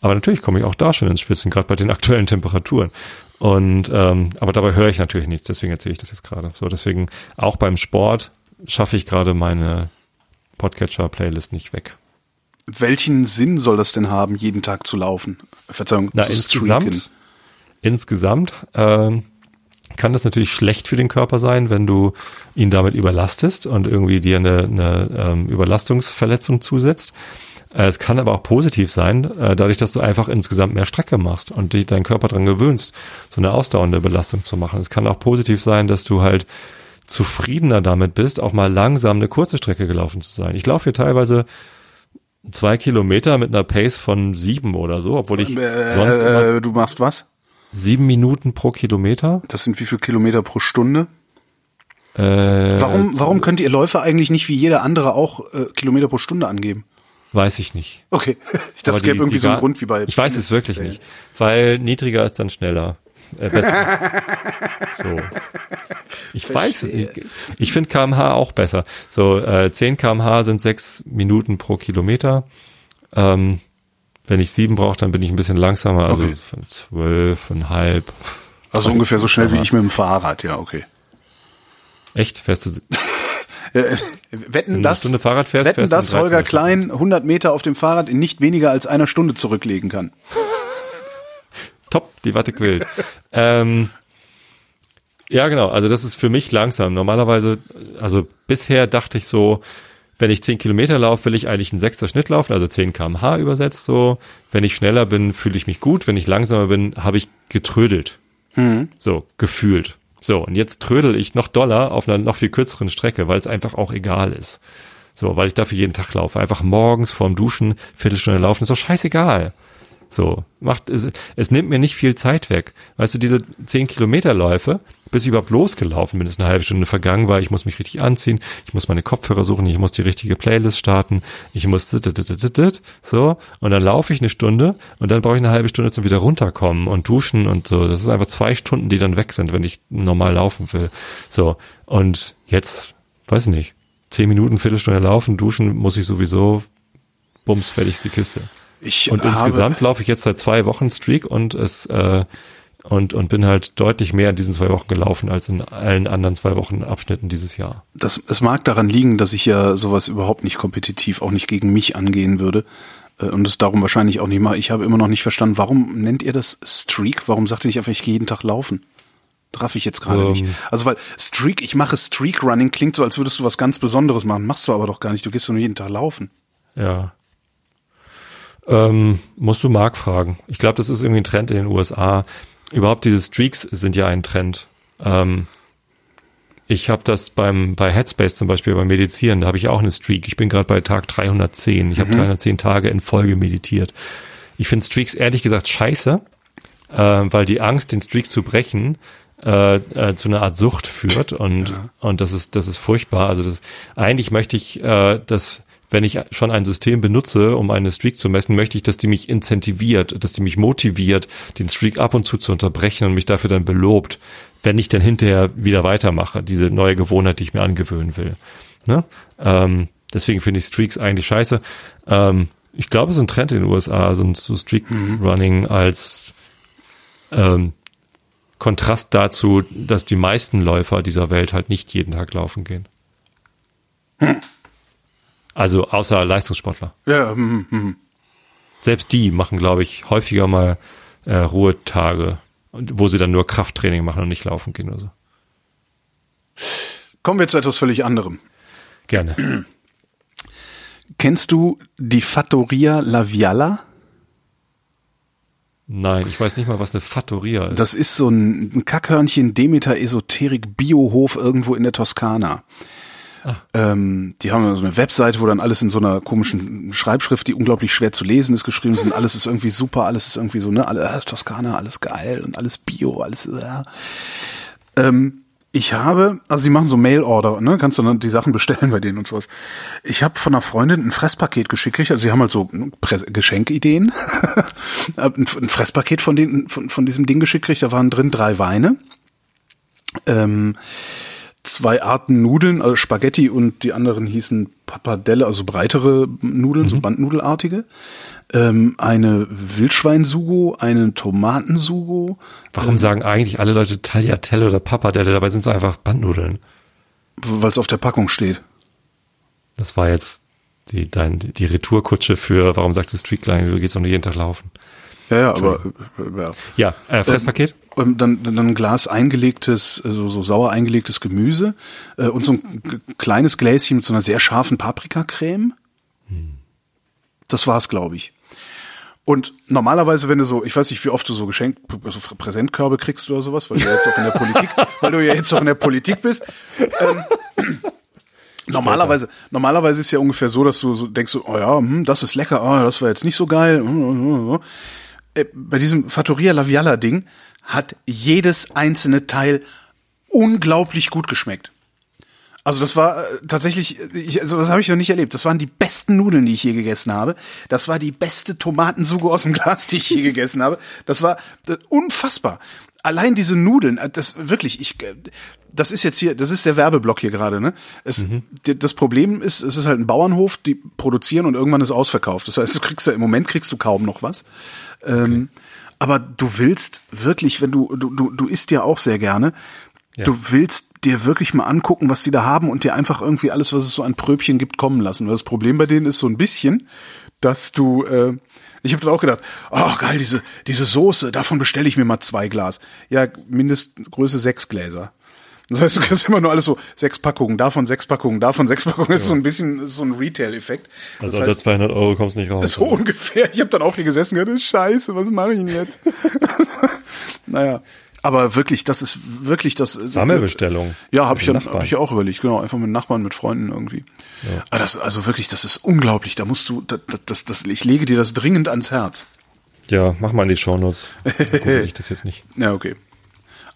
Aber natürlich komme ich auch da schon ins Schwitzen, gerade bei den aktuellen Temperaturen. Und ähm, aber dabei höre ich natürlich nichts, deswegen erzähle ich das jetzt gerade. So, deswegen auch beim Sport schaffe ich gerade meine Podcatcher-Playlist nicht weg. Welchen Sinn soll das denn haben, jeden Tag zu laufen? Verzeihung, Na, zu insgesamt, streaken. insgesamt ähm, kann das natürlich schlecht für den Körper sein, wenn du ihn damit überlastest und irgendwie dir eine, eine ähm, Überlastungsverletzung zusetzt. Äh, Es kann aber auch positiv sein, äh, dadurch, dass du einfach insgesamt mehr Strecke machst und dich deinen Körper dran gewöhnst, so eine ausdauernde Belastung zu machen. Es kann auch positiv sein, dass du halt zufriedener damit bist, auch mal langsam eine kurze Strecke gelaufen zu sein. Ich laufe hier teilweise zwei Kilometer mit einer Pace von sieben oder so, obwohl ich sonst immer Äh, du machst was? Sieben Minuten pro Kilometer. Das sind wie viele Kilometer pro Stunde? Äh, Warum, warum könnt ihr Läufer eigentlich nicht wie jeder andere auch äh, Kilometer pro Stunde angeben? Weiß ich nicht. Okay, ich dachte, es gäbe irgendwie so einen Grund wie bei. Ich weiß es wirklich Tenniszellen. nicht, weil niedriger ist dann schneller. Äh, besser. so. Ich weiß es nicht. Ich finde kmh auch besser. So, äh, 10 kmh sind sechs Minuten pro Kilometer. Ähm, wenn ich sieben brauche, dann bin ich ein bisschen langsamer, also Okay. von zwölfeinhalb. Also ungefähr so schnell wie ich mit dem Fahrrad, ja, okay. Echt? Fährst du, Äh, wetten, eine dass, Stunde Fahrrad fährst, wetten, fährst dass 13 Holger. Klein 100 Meter auf dem Fahrrad in nicht weniger als einer Stunde zurücklegen kann. Top, die Watte quillt. ähm, ja, genau. Also das ist für mich langsam. Normalerweise, also bisher dachte ich so, wenn ich 10 Kilometer laufe, will ich eigentlich einen sechster Schnitt laufen, also 10 kmh übersetzt so. Wenn ich schneller bin, fühle ich mich gut. Wenn ich langsamer bin, habe ich getrödelt. So, gefühlt. So, und jetzt trödel ich noch doller auf einer noch viel kürzeren Strecke, weil es einfach auch egal ist. So, weil ich dafür jeden Tag laufe. Einfach morgens vorm Duschen, Viertelstunde laufen, ist doch scheißegal. So, macht, es, es nimmt mir nicht viel Zeit weg. Weißt du, diese 10 Kilometer Läufe, bis ich überhaupt losgelaufen bin, ist eine halbe Stunde vergangen, weil ich muss mich richtig anziehen, ich muss meine Kopfhörer suchen, ich muss die richtige Playlist starten, ich muss so, und dann laufe ich eine Stunde und dann brauche ich eine halbe Stunde zum wieder runterkommen und duschen und so. Das ist einfach zwei Stunden, die dann weg sind, wenn ich normal laufen will. So, und jetzt, weiß ich nicht, zehn Minuten, Viertelstunde laufen, duschen muss ich sowieso, bums, fertig ist die Kiste. Ich Und insgesamt laufe ich jetzt seit zwei Wochen Streak und es äh, und und bin halt deutlich mehr in diesen zwei Wochen gelaufen als in allen anderen zwei Wochen Abschnitten dieses Jahr. das, es mag daran liegen, dass ich ja sowas überhaupt nicht kompetitiv, auch nicht gegen mich angehen würde. äh, Und es darum wahrscheinlich auch nicht mal. Ich habe immer noch nicht verstanden, warum nennt ihr das Streak? Warum sagt ihr nicht einfach, ich gehe jeden Tag laufen? Raff ich jetzt gerade Ähm. nicht. Also weil Streak, ich mache Streak Running, klingt so, als würdest du was ganz Besonderes machen. Machst du aber doch gar nicht. Du gehst nur jeden Tag laufen. Ja. Ähm, musst du Mark fragen. Ich glaube, das ist irgendwie ein Trend in den USA. Überhaupt diese Streaks sind ja ein Trend. Ähm, ich habe das beim bei Headspace zum Beispiel beim Meditieren, da habe ich auch eine Streak. Ich bin gerade bei Tag 310. Ich habe mhm. 310 Tage in Folge meditiert. Ich finde Streaks ehrlich gesagt scheiße, äh, weil die Angst, den Streak zu brechen, äh, äh, zu einer Art Sucht führt und ja. und das ist das ist furchtbar. Also das eigentlich möchte ich, äh, dass wenn ich schon ein System benutze, um eine Streak zu messen, möchte ich, dass die mich incentiviert, dass die mich motiviert, den Streak ab und zu zu unterbrechen und mich dafür dann belobt, wenn ich dann hinterher wieder weitermache, diese neue Gewohnheit, die ich mir angewöhnen will. Ne? Ähm, deswegen finde ich Streaks eigentlich scheiße. Ähm, ich glaube, es ist ein Trend in den USA, so, so Streak-Running mhm. als ähm, Kontrast dazu, dass die meisten Läufer dieser Welt halt nicht jeden Tag laufen gehen. Hm. Also außer Leistungssportler. Ja, hm, hm. Selbst die machen, glaube ich, häufiger mal äh, Ruhetage, wo sie dann nur Krafttraining machen und nicht laufen gehen oder so. Kommen wir zu etwas völlig anderem. Gerne. Kennst du die Fattoria Laviala? Nein, ich weiß nicht mal, was eine Fattoria ist. Das ist so ein Kackhörnchen Demeter Esoterik Biohof irgendwo in der Toskana. Ah. Ähm, die haben so eine Webseite, wo dann alles in so einer komischen Schreibschrift, die unglaublich schwer zu lesen ist, geschrieben sind. Alles ist irgendwie super, alles ist irgendwie so, ne, alle, äh, Toskana, alles geil und alles Bio, alles, ja. Ähm, ich habe, also sie machen so Mail-Order, ne? Kannst du dann die Sachen bestellen bei denen und sowas. Ich habe von einer Freundin ein Fresspaket geschickt, also sie haben halt so Geschenkideen. ein Fresspaket von, denen, von, von diesem Ding geschickt da waren drin drei Weine. Ähm, zwei Arten Nudeln, also Spaghetti und die anderen hießen Pappardelle, also breitere Nudeln, mhm. so Bandnudelartige. Ähm, eine Wildschweinsugo, einen Tomatensugo. Warum ähm, sagen eigentlich alle Leute Tagliatelle oder Pappardelle? Dabei sind es einfach Bandnudeln. Weil es auf der Packung steht. Das war jetzt die, dein, die Retourkutsche für, warum sagst du Streetline, du gehst auch nur jeden Tag laufen. Ja, ja, aber äh, ja, ja äh, Fresspaket. Ähm, dann, dann ein Glas eingelegtes, so, also so sauer eingelegtes Gemüse äh, und so ein kleines Gläschen mit so einer sehr scharfen Paprikacreme. Hm. Das war's, glaube ich. Und normalerweise, wenn du so, ich weiß nicht, wie oft du so Geschenk, also Präsentkörbe kriegst oder sowas, weil du ja jetzt auch in der Politik, weil du ja jetzt auch in der Politik bist. Ähm, Normalerweise, normalerweise ist ja ungefähr so, dass du so denkst, oh ja, hm, das ist lecker, oh, das war jetzt nicht so geil. Äh, bei diesem Fattoria Laviala Ding hat jedes einzelne Teil unglaublich gut geschmeckt. Also das war äh, tatsächlich, ich, also das habe ich noch nicht erlebt. Das waren die besten Nudeln, die ich je gegessen habe. Das war die beste Tomatensuche aus dem Glas, die ich je gegessen habe. Das war äh, unfassbar. Allein diese Nudeln, äh, das wirklich, ich, das ist jetzt hier, das ist der Werbeblock hier gerade, ne? Es, mhm. Das Problem ist, es ist halt ein Bauernhof, die produzieren und irgendwann ist ausverkauft. Das heißt, du kriegst ja im Moment kriegst du kaum noch was. Ähm, okay. Aber du willst wirklich, wenn du, du, du, du isst ja auch sehr gerne, ja. du willst dir wirklich mal angucken, was die da haben und dir einfach irgendwie alles, was es so an Pröbchen gibt, kommen lassen. Weil das Problem bei denen ist so ein bisschen, dass du, äh, ich habe dann auch gedacht, oh geil, diese, diese Soße, davon bestelle ich mir mal zwei Glas. Ja, Mindestgröße sechs Gläser. Das heißt, du kriegst immer nur alles so sechs Packungen, davon sechs Packungen, davon sechs Packungen. Das ist so ein bisschen so ein Retail-Effekt. Also unter 200 Euro kommst du nicht raus. So ungefähr. Ich habe dann auch hier gesessen und gedacht, scheiße, was mache ich denn jetzt? naja. Aber wirklich, das ist wirklich das. Sammelbestellung. Ja, habe ich ja, hab ich ja auch überlegt, genau, einfach mit Nachbarn, mit Freunden irgendwie. Ja. Aber das, also wirklich, das ist unglaublich. Da musst du, das, das, das, ich lege dir das dringend ans Herz. Ja, mach mal in die Shownotes. Dann ich das jetzt nicht. Ja, okay.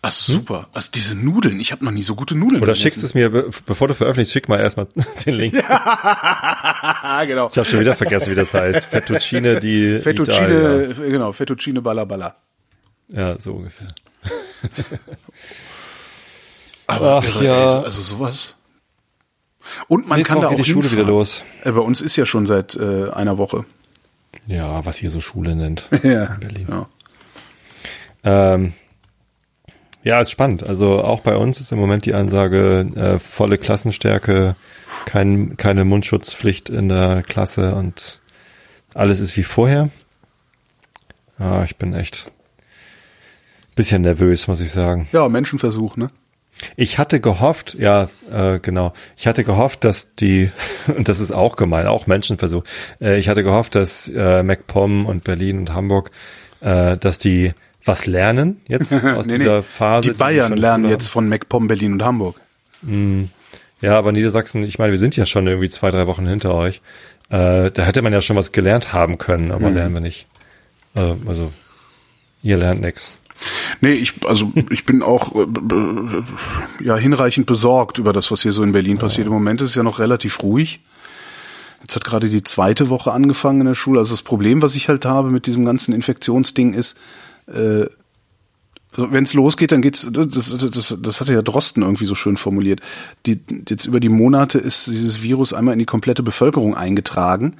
Ach, super. Also diese Nudeln, ich habe noch nie so gute Nudeln Oder schickst es mir, bevor du veröffentlichst, schick mal erstmal den Link. genau. Ich habe schon wieder vergessen, wie das heißt. Fettuccine die Fettuccine, Italia. genau, Fettuccine Balla Balla. Ja, so ungefähr. Aber Ach, ja. Also sowas. Und man Jetzt kann da auch die Schule wieder los. Äh, bei uns ist ja schon seit äh, einer Woche. Ja, was ihr so Schule nennt. ja, in Berlin. Ja. Ähm, ja, ist spannend. Also auch bei uns ist im Moment die Ansage äh, volle Klassenstärke, kein, keine Mundschutzpflicht in der Klasse und alles ist wie vorher. Ah, ich bin echt bisschen nervös, muss ich sagen. Ja, Menschenversuch, ne? Ich hatte gehofft, ja, äh, genau, ich hatte gehofft, dass die, und das ist auch gemein, auch Menschenversuch, äh, ich hatte gehofft, dass äh, MacPom und Berlin und Hamburg, äh, dass die was lernen jetzt aus Nee, dieser nee. Phase. Die Bayern schon lernen jetzt von MacPom, Berlin und Hamburg. Ja, aber Niedersachsen, ich meine, wir sind ja schon irgendwie zwei, drei Wochen hinter euch. Äh, da hätte man ja schon was gelernt haben können, aber lernen wir nicht. Äh, also, ihr lernt nix. Nee, ich, also ich bin auch äh, ja hinreichend besorgt über das, was hier so in Berlin passiert. Im Moment ist es ja noch relativ ruhig. Jetzt hat gerade die zweite Woche angefangen in der Schule. Also das Problem, was ich halt habe mit diesem ganzen Infektionsding ist, äh, also wenn es losgeht, dann geht's. Das, das, das, das hatte ja Drosten irgendwie so schön formuliert. Die, jetzt über die Monate ist dieses Virus einmal in die komplette Bevölkerung eingetragen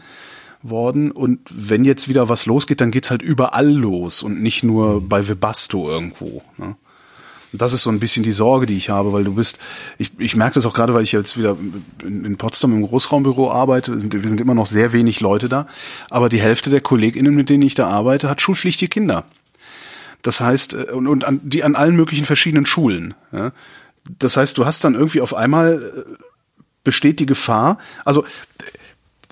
worden und wenn jetzt wieder was losgeht, dann geht's halt überall los und nicht nur bei Webasto irgendwo. Ne? Das ist so ein bisschen die Sorge, die ich habe, weil du bist, ich, ich merke das auch gerade, weil ich jetzt wieder in, in Potsdam im Großraumbüro arbeite, wir sind, wir sind immer noch sehr wenig Leute da, aber die Hälfte der KollegInnen, mit denen ich da arbeite, hat schulpflichtige Kinder. Das heißt, äh, und, und an, die an allen möglichen verschiedenen Schulen. Ja? Das heißt, du hast dann irgendwie auf einmal äh, besteht die Gefahr, also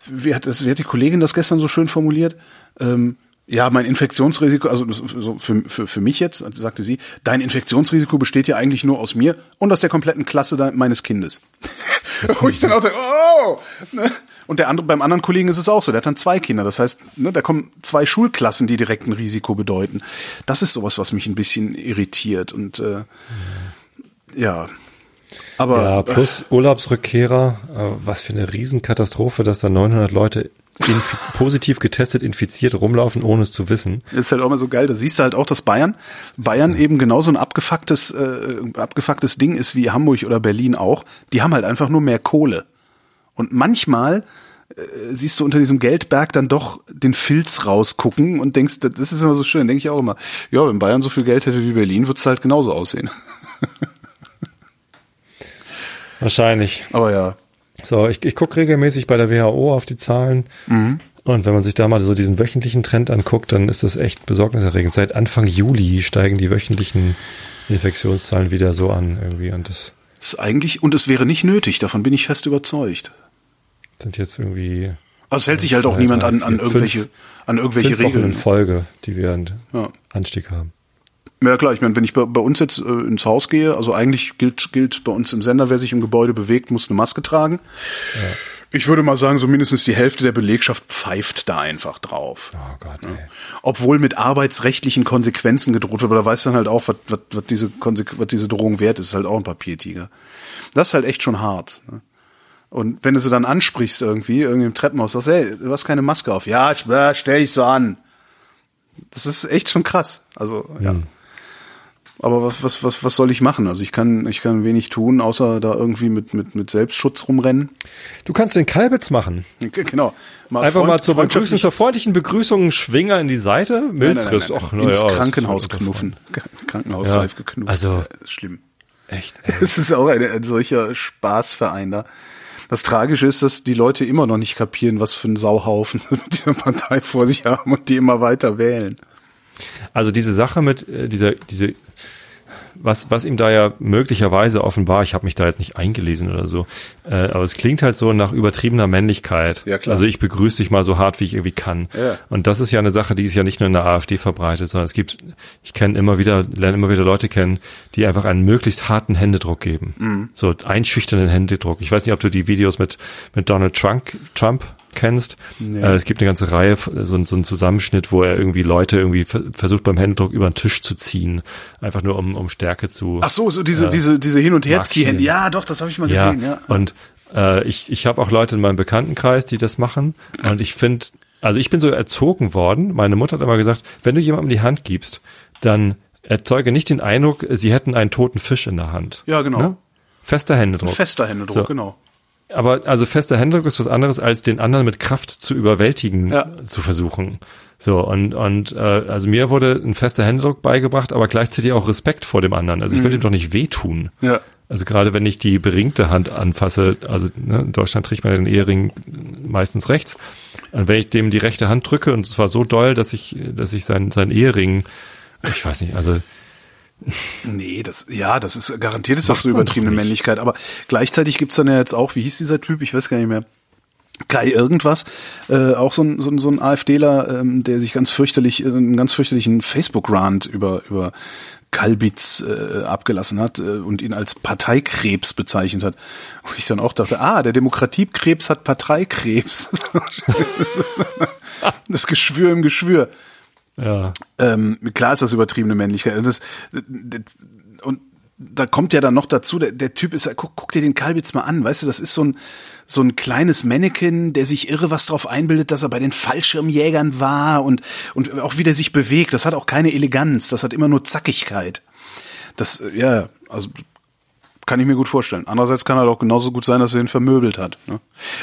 wie hat, das, wie hat die Kollegin das gestern so schön formuliert? Ähm, ja, mein Infektionsrisiko, also so für, für, für mich jetzt, also sagte sie, dein Infektionsrisiko besteht ja eigentlich nur aus mir und aus der kompletten Klasse meines Kindes. Wo ich dann auch dachte, oh! Ne? Und der andere, beim anderen Kollegen ist es auch so, der hat dann zwei Kinder. Das heißt, ne, da kommen zwei Schulklassen, die direkt ein Risiko bedeuten. Das ist sowas, was mich ein bisschen irritiert. Und äh, ja. Aber Ja, plus Urlaubsrückkehrer, äh, was für eine Riesenkatastrophe, dass da 900 Leute positiv getestet, infiziert rumlaufen, ohne es zu wissen. Ist halt auch immer so geil. Da siehst du halt auch, dass Bayern, Bayern eben genauso ein abgefucktes, äh, abgefucktes Ding ist wie Hamburg oder Berlin auch. Die haben halt einfach nur mehr Kohle. Und manchmal äh, siehst du unter diesem Geldberg dann doch den Filz rausgucken und denkst, das ist immer so schön. Denke ich auch immer, ja, wenn Bayern so viel Geld hätte wie Berlin, wird's halt genauso aussehen. Wahrscheinlich. Aber ja. So, ich, ich gucke regelmäßig bei der WHO auf die Zahlen. Und wenn man sich da mal so diesen wöchentlichen Trend anguckt, dann ist das echt besorgniserregend. Seit Anfang Juli steigen die wöchentlichen Infektionszahlen wieder so an irgendwie. Und das Ist eigentlich, und es wäre nicht nötig, davon bin ich fest überzeugt. Sind jetzt irgendwie Also es hält sich halt auch Zwei, niemand an, an irgendwelche, fünf- an irgendwelche fünf Wochen Regeln. in Folge, die wir einen Ja. Anstieg haben. Ja klar, ich meine, wenn ich bei, bei uns jetzt äh, ins Haus gehe, also eigentlich gilt, gilt bei uns im Sender, wer sich im Gebäude bewegt, muss eine Maske tragen. Ich würde mal sagen, so mindestens die Hälfte der Belegschaft pfeift da einfach drauf. Oh Gott, ey. Obwohl mit arbeitsrechtlichen Konsequenzen gedroht wird, aber da weiß dann halt auch, was, was, was, diese, Konsequ was diese Drohung wert ist, ist halt auch ein Papiertiger. Das ist halt echt schon hart. Ne? Und wenn du sie dann ansprichst irgendwie, irgendwie im Treppenhaus, sagst, hey, du hast keine Maske auf. Ja, äh, stell ich so an. Das ist echt schon krass. Also, ja. Aber was, was, was, was soll ich machen? Also ich kann, ich kann wenig tun, außer da irgendwie mit, mit, mit Selbstschutz rumrennen. Du kannst den Kalbitz machen. Genau. Mal Einfach freund- mal zur Begrüßung, zur freundlichen Begrüßung einen Schwinger in die Seite, Nein, nein, nein, Milzriss, nein, nein. na ins ja, Krankenhaus knuffen. Krankenhaus Ja, geknuffen. also- Das ist schlimm. Echt. Es ist auch eine, ein solcher Spaßverein da. Das Tragische ist, dass die Leute immer noch nicht kapieren, was für ein Sauhaufen dieser Partei vor sich haben und die immer weiter wählen. Also diese Sache mit äh, dieser, diese, was, was ihm da ja möglicherweise offenbar, ich habe mich da jetzt nicht eingelesen oder so, äh, aber es klingt halt so nach übertriebener Männlichkeit. Ja, klar. Also ich begrüße dich mal so hart, wie ich irgendwie kann. Ja. Und das ist ja eine Sache, die ist ja nicht nur in der AfD verbreitet, sondern es gibt, ich kenne immer wieder, lerne immer wieder Leute kennen, die einfach einen möglichst harten Händedruck geben. Mhm. So einschüchternden Händedruck. Ich weiß nicht, ob du die Videos mit, mit Donald Trump, Trump kennst. Äh, es gibt eine ganze Reihe, so, ein- so einen Zusammenschnitt, wo er irgendwie Leute irgendwie ver- versucht beim Händedruck über den Tisch zu ziehen. Einfach nur um, um Stärke zu. Ach so, so diese, diese, diese Hin- und Herziehen. Ja, doch, das habe ich mal Ja, gesehen. Ja. und äh, ich, ich habe auch Leute in meinem Bekanntenkreis, die das machen. Und ich finde, also ich bin so erzogen worden. Meine Mutter hat immer gesagt, wenn du jemandem die Hand gibst, dann erzeuge nicht den Eindruck, sie hätten einen toten Fisch in der Hand. Ja, genau. Ne? Fester Händedruck. Fester Händedruck, So. genau. Aber also fester Händedruck ist was anderes, als den anderen mit Kraft zu überwältigen Ja. zu versuchen. So, und, und äh, also mir wurde ein fester Händedruck beigebracht, aber gleichzeitig auch Respekt vor dem anderen. Also ich will dem doch nicht wehtun. Ja. Also gerade wenn ich die beringte Hand anfasse, also ne, in Deutschland trägt man den Ehering meistens rechts. Und wenn ich dem die rechte Hand drücke und zwar so doll, dass ich, dass ich sein, sein Ehering, ich weiß nicht, also Nee, das, ja, das ist garantiert ist das so übertriebene Männlichkeit, aber gleichzeitig gibt's dann ja jetzt auch, wie hieß dieser Typ, ich weiß gar nicht mehr. Kai irgendwas, äh, auch so ein, so ein, so ein AfDler, ähm, der sich ganz fürchterlich, äh, einen ganz fürchterlichen Facebook-Rant über, über Kalbitz äh, abgelassen hat äh, und ihn als Parteikrebs bezeichnet hat. Wo ich dann auch dachte, ah, der Demokratiekrebs hat Parteikrebs. das Geschwür im Geschwür. Ja. Ähm, klar ist das übertriebene Männlichkeit. Und, das, und da kommt ja dann noch dazu, der, der Typ ist, guck, guck dir den Kalbitz mal an, weißt du, das ist so ein, so ein kleines Mannequin, der sich irre was drauf einbildet, dass er bei den Fallschirmjägern war und, und auch wie der sich bewegt. Das hat auch keine Eleganz, das hat immer nur Zackigkeit. Das, ja, also kann ich mir gut vorstellen. Andererseits kann er doch genauso gut sein, dass er ihn vermöbelt hat. Ne?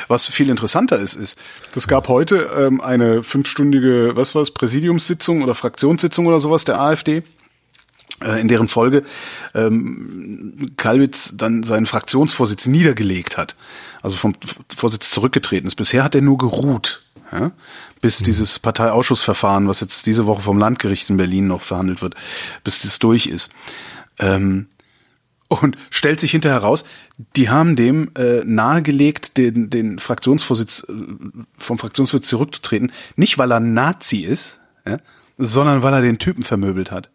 Was viel interessanter ist, ist, es gab heute ähm, eine fünfstündige, was war es, Präsidiumssitzung oder Fraktionssitzung oder sowas der AfD äh, in deren Folge ähm, Kalwitz dann seinen Fraktionsvorsitz niedergelegt hat, also vom Vorsitz zurückgetreten ist. Bisher hat er nur geruht, ja, bis mhm. dieses Parteiausschussverfahren, was jetzt diese Woche vom Landgericht in Berlin noch verhandelt wird, bis das durch ist. Ähm, und stellt sich hinterher heraus, die haben dem äh, nahegelegt, den, den Fraktionsvorsitz äh, vom Fraktionsvorsitz zurückzutreten, nicht weil er Nazi ist, ja, sondern weil er den Typen vermöbelt hat.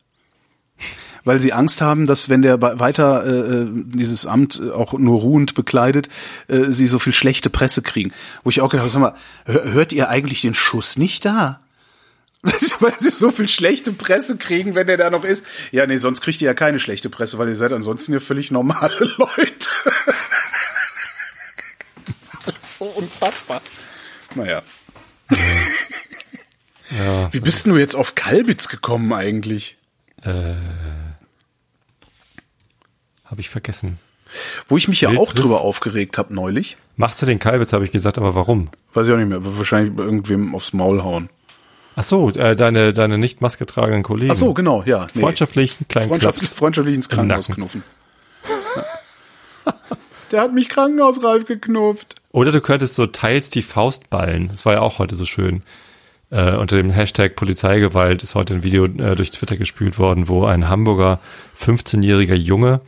Weil sie Angst haben, dass wenn der weiter äh, äh dieses Amt äh, auch nur ruhend bekleidet, äh, sie so viel schlechte Presse kriegen. Wo ich auch gedacht habe, sag mal, hört ihr eigentlich den Schuss nicht da? weil sie so viel schlechte Presse kriegen, wenn der da noch ist. Ja, nee, sonst kriegt ihr ja keine schlechte Presse, weil ihr seid ansonsten ja völlig normale Leute. so unfassbar. Naja. Ja. Wie bist du jetzt auf Kalbitz gekommen eigentlich? Äh, habe ich vergessen. Wo ich mich ja auch drüber aufgeregt habe neulich. Machst du den Kalbitz, habe ich gesagt, aber warum? Weiß ich auch nicht mehr. Wahrscheinlich irgendwem aufs Maul hauen. Ach so, äh, deine, deine nicht Maske tragenden Kollegen. Ach so, genau, ja. Nee. Freundschaftlich, einen kleinen Freundschaft, Klaps Freundschaftlich ins Krankenhaus knuffen. Der hat mich krankenhausreif geknufft. Oder du könntest so teils die Faust ballen. Das war ja auch heute so schön. Äh, unter dem Hashtag Polizeigewalt ist heute ein Video äh, durch Twitter gespült worden, wo ein Hamburger 15-jähriger Junge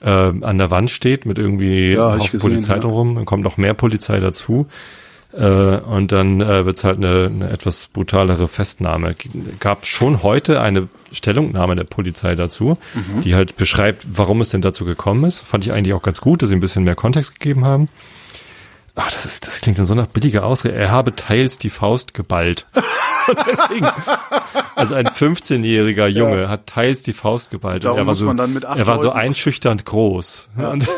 äh, an der Wand steht mit irgendwie ja, Polizei ja. drumherum. Dann kommt noch mehr Polizei dazu. Äh, und dann äh, wird es halt eine, eine etwas brutalere Festnahme. Gab schon heute eine Stellungnahme der Polizei dazu, mhm. die halt beschreibt, warum es denn dazu gekommen ist. Fand ich eigentlich auch ganz gut, dass sie ein bisschen mehr Kontext gegeben haben. Ah, das ist, das klingt dann so nach billiger Ausrede. Er habe teils die Faust geballt. Und deswegen, also ein 15-jähriger Junge ja. hat teils die Faust geballt. Darum und er war so, er war so einschüchternd groß. Ja. Und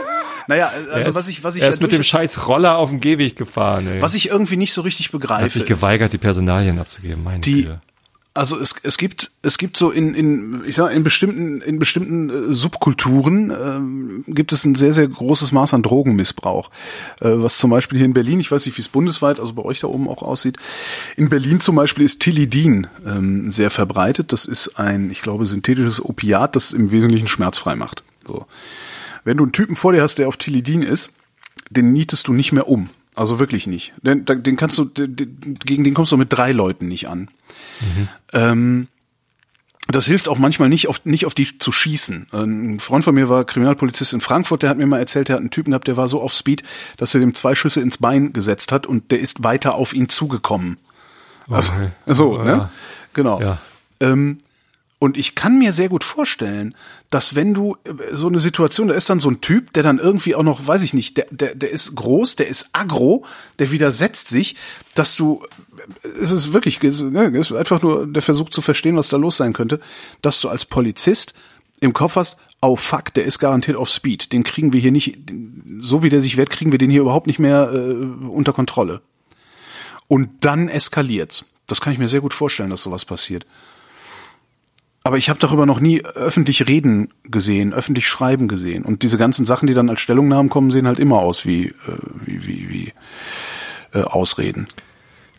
naja, also was ich, was ich. Er ist mit dem scheiß Roller auf dem Gehweg gefahren, ey. Was ich irgendwie nicht so richtig begreife. Er hat sich geweigert, die Personalien abzugeben, meine die, Güte. Also es, es gibt es gibt so in in ich sag in bestimmten in bestimmten äh, Subkulturen äh, gibt es ein sehr sehr großes Maß an Drogenmissbrauch, äh, was zum Beispiel hier in Berlin, ich weiß nicht wie es bundesweit, also bei euch da oben auch aussieht. In Berlin zum Beispiel ist Tilidin ähm, sehr verbreitet. Das ist ein, ich glaube, synthetisches Opiat, das im Wesentlichen schmerzfrei macht. So. Wenn du einen Typen vor dir hast, der auf Tilidin ist, den nietest du nicht mehr um. Also wirklich nicht. Den, den kannst du, den, gegen den kommst du mit drei Leuten nicht an. Mhm. Ähm, das hilft auch manchmal nicht, auf, nicht auf die zu schießen. Ein Freund von mir war Kriminalpolizist in Frankfurt, der hat mir mal erzählt, der hat einen Typen gehabt, der war so auf Speed, dass er dem zwei Schüsse ins Bein gesetzt hat und der ist weiter auf ihn zugekommen. Also, okay. so, ne? Ja. Genau. Ja. Ähm, und ich kann mir sehr gut vorstellen, dass wenn du äh, so eine Situation, da ist dann so ein Typ, der dann irgendwie auch noch, weiß ich nicht, der, der, der ist groß, der ist aggro, der widersetzt sich, dass du, äh, es ist wirklich, es ist einfach nur der Versuch zu verstehen, was da los sein könnte, dass du als Polizist im Kopf hast, oh fuck, der ist garantiert auf Speed, den kriegen wir hier nicht, so wie der sich wehrt, kriegen wir den hier überhaupt nicht mehr äh, unter Kontrolle. Und dann eskaliert's. Das kann ich mir sehr gut vorstellen, dass sowas passiert. Aber ich habe darüber noch nie öffentlich reden gesehen, öffentlich schreiben gesehen. Und diese ganzen Sachen, die dann als Stellungnahmen kommen, sehen halt immer aus wie, äh, wie, wie, wie äh, Ausreden.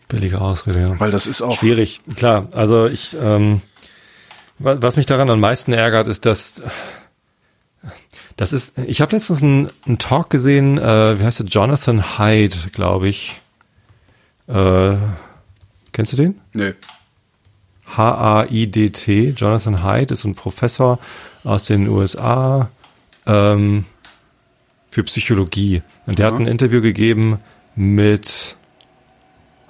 Billige Ausrede, ja. Weil das ist auch. Schwierig, klar. Also ich, ähm, was mich daran am meisten ärgert, ist, dass das ist, ich habe letztens einen, einen Talk gesehen, äh, wie heißt der, Jonathan Hyde, glaube ich. Äh, kennst du den? Nee. H-A-I-D-T. Jonathan Haidt ist ein Professor aus den USA ähm, für Psychologie. Und der Ja. hat ein Interview gegeben mit,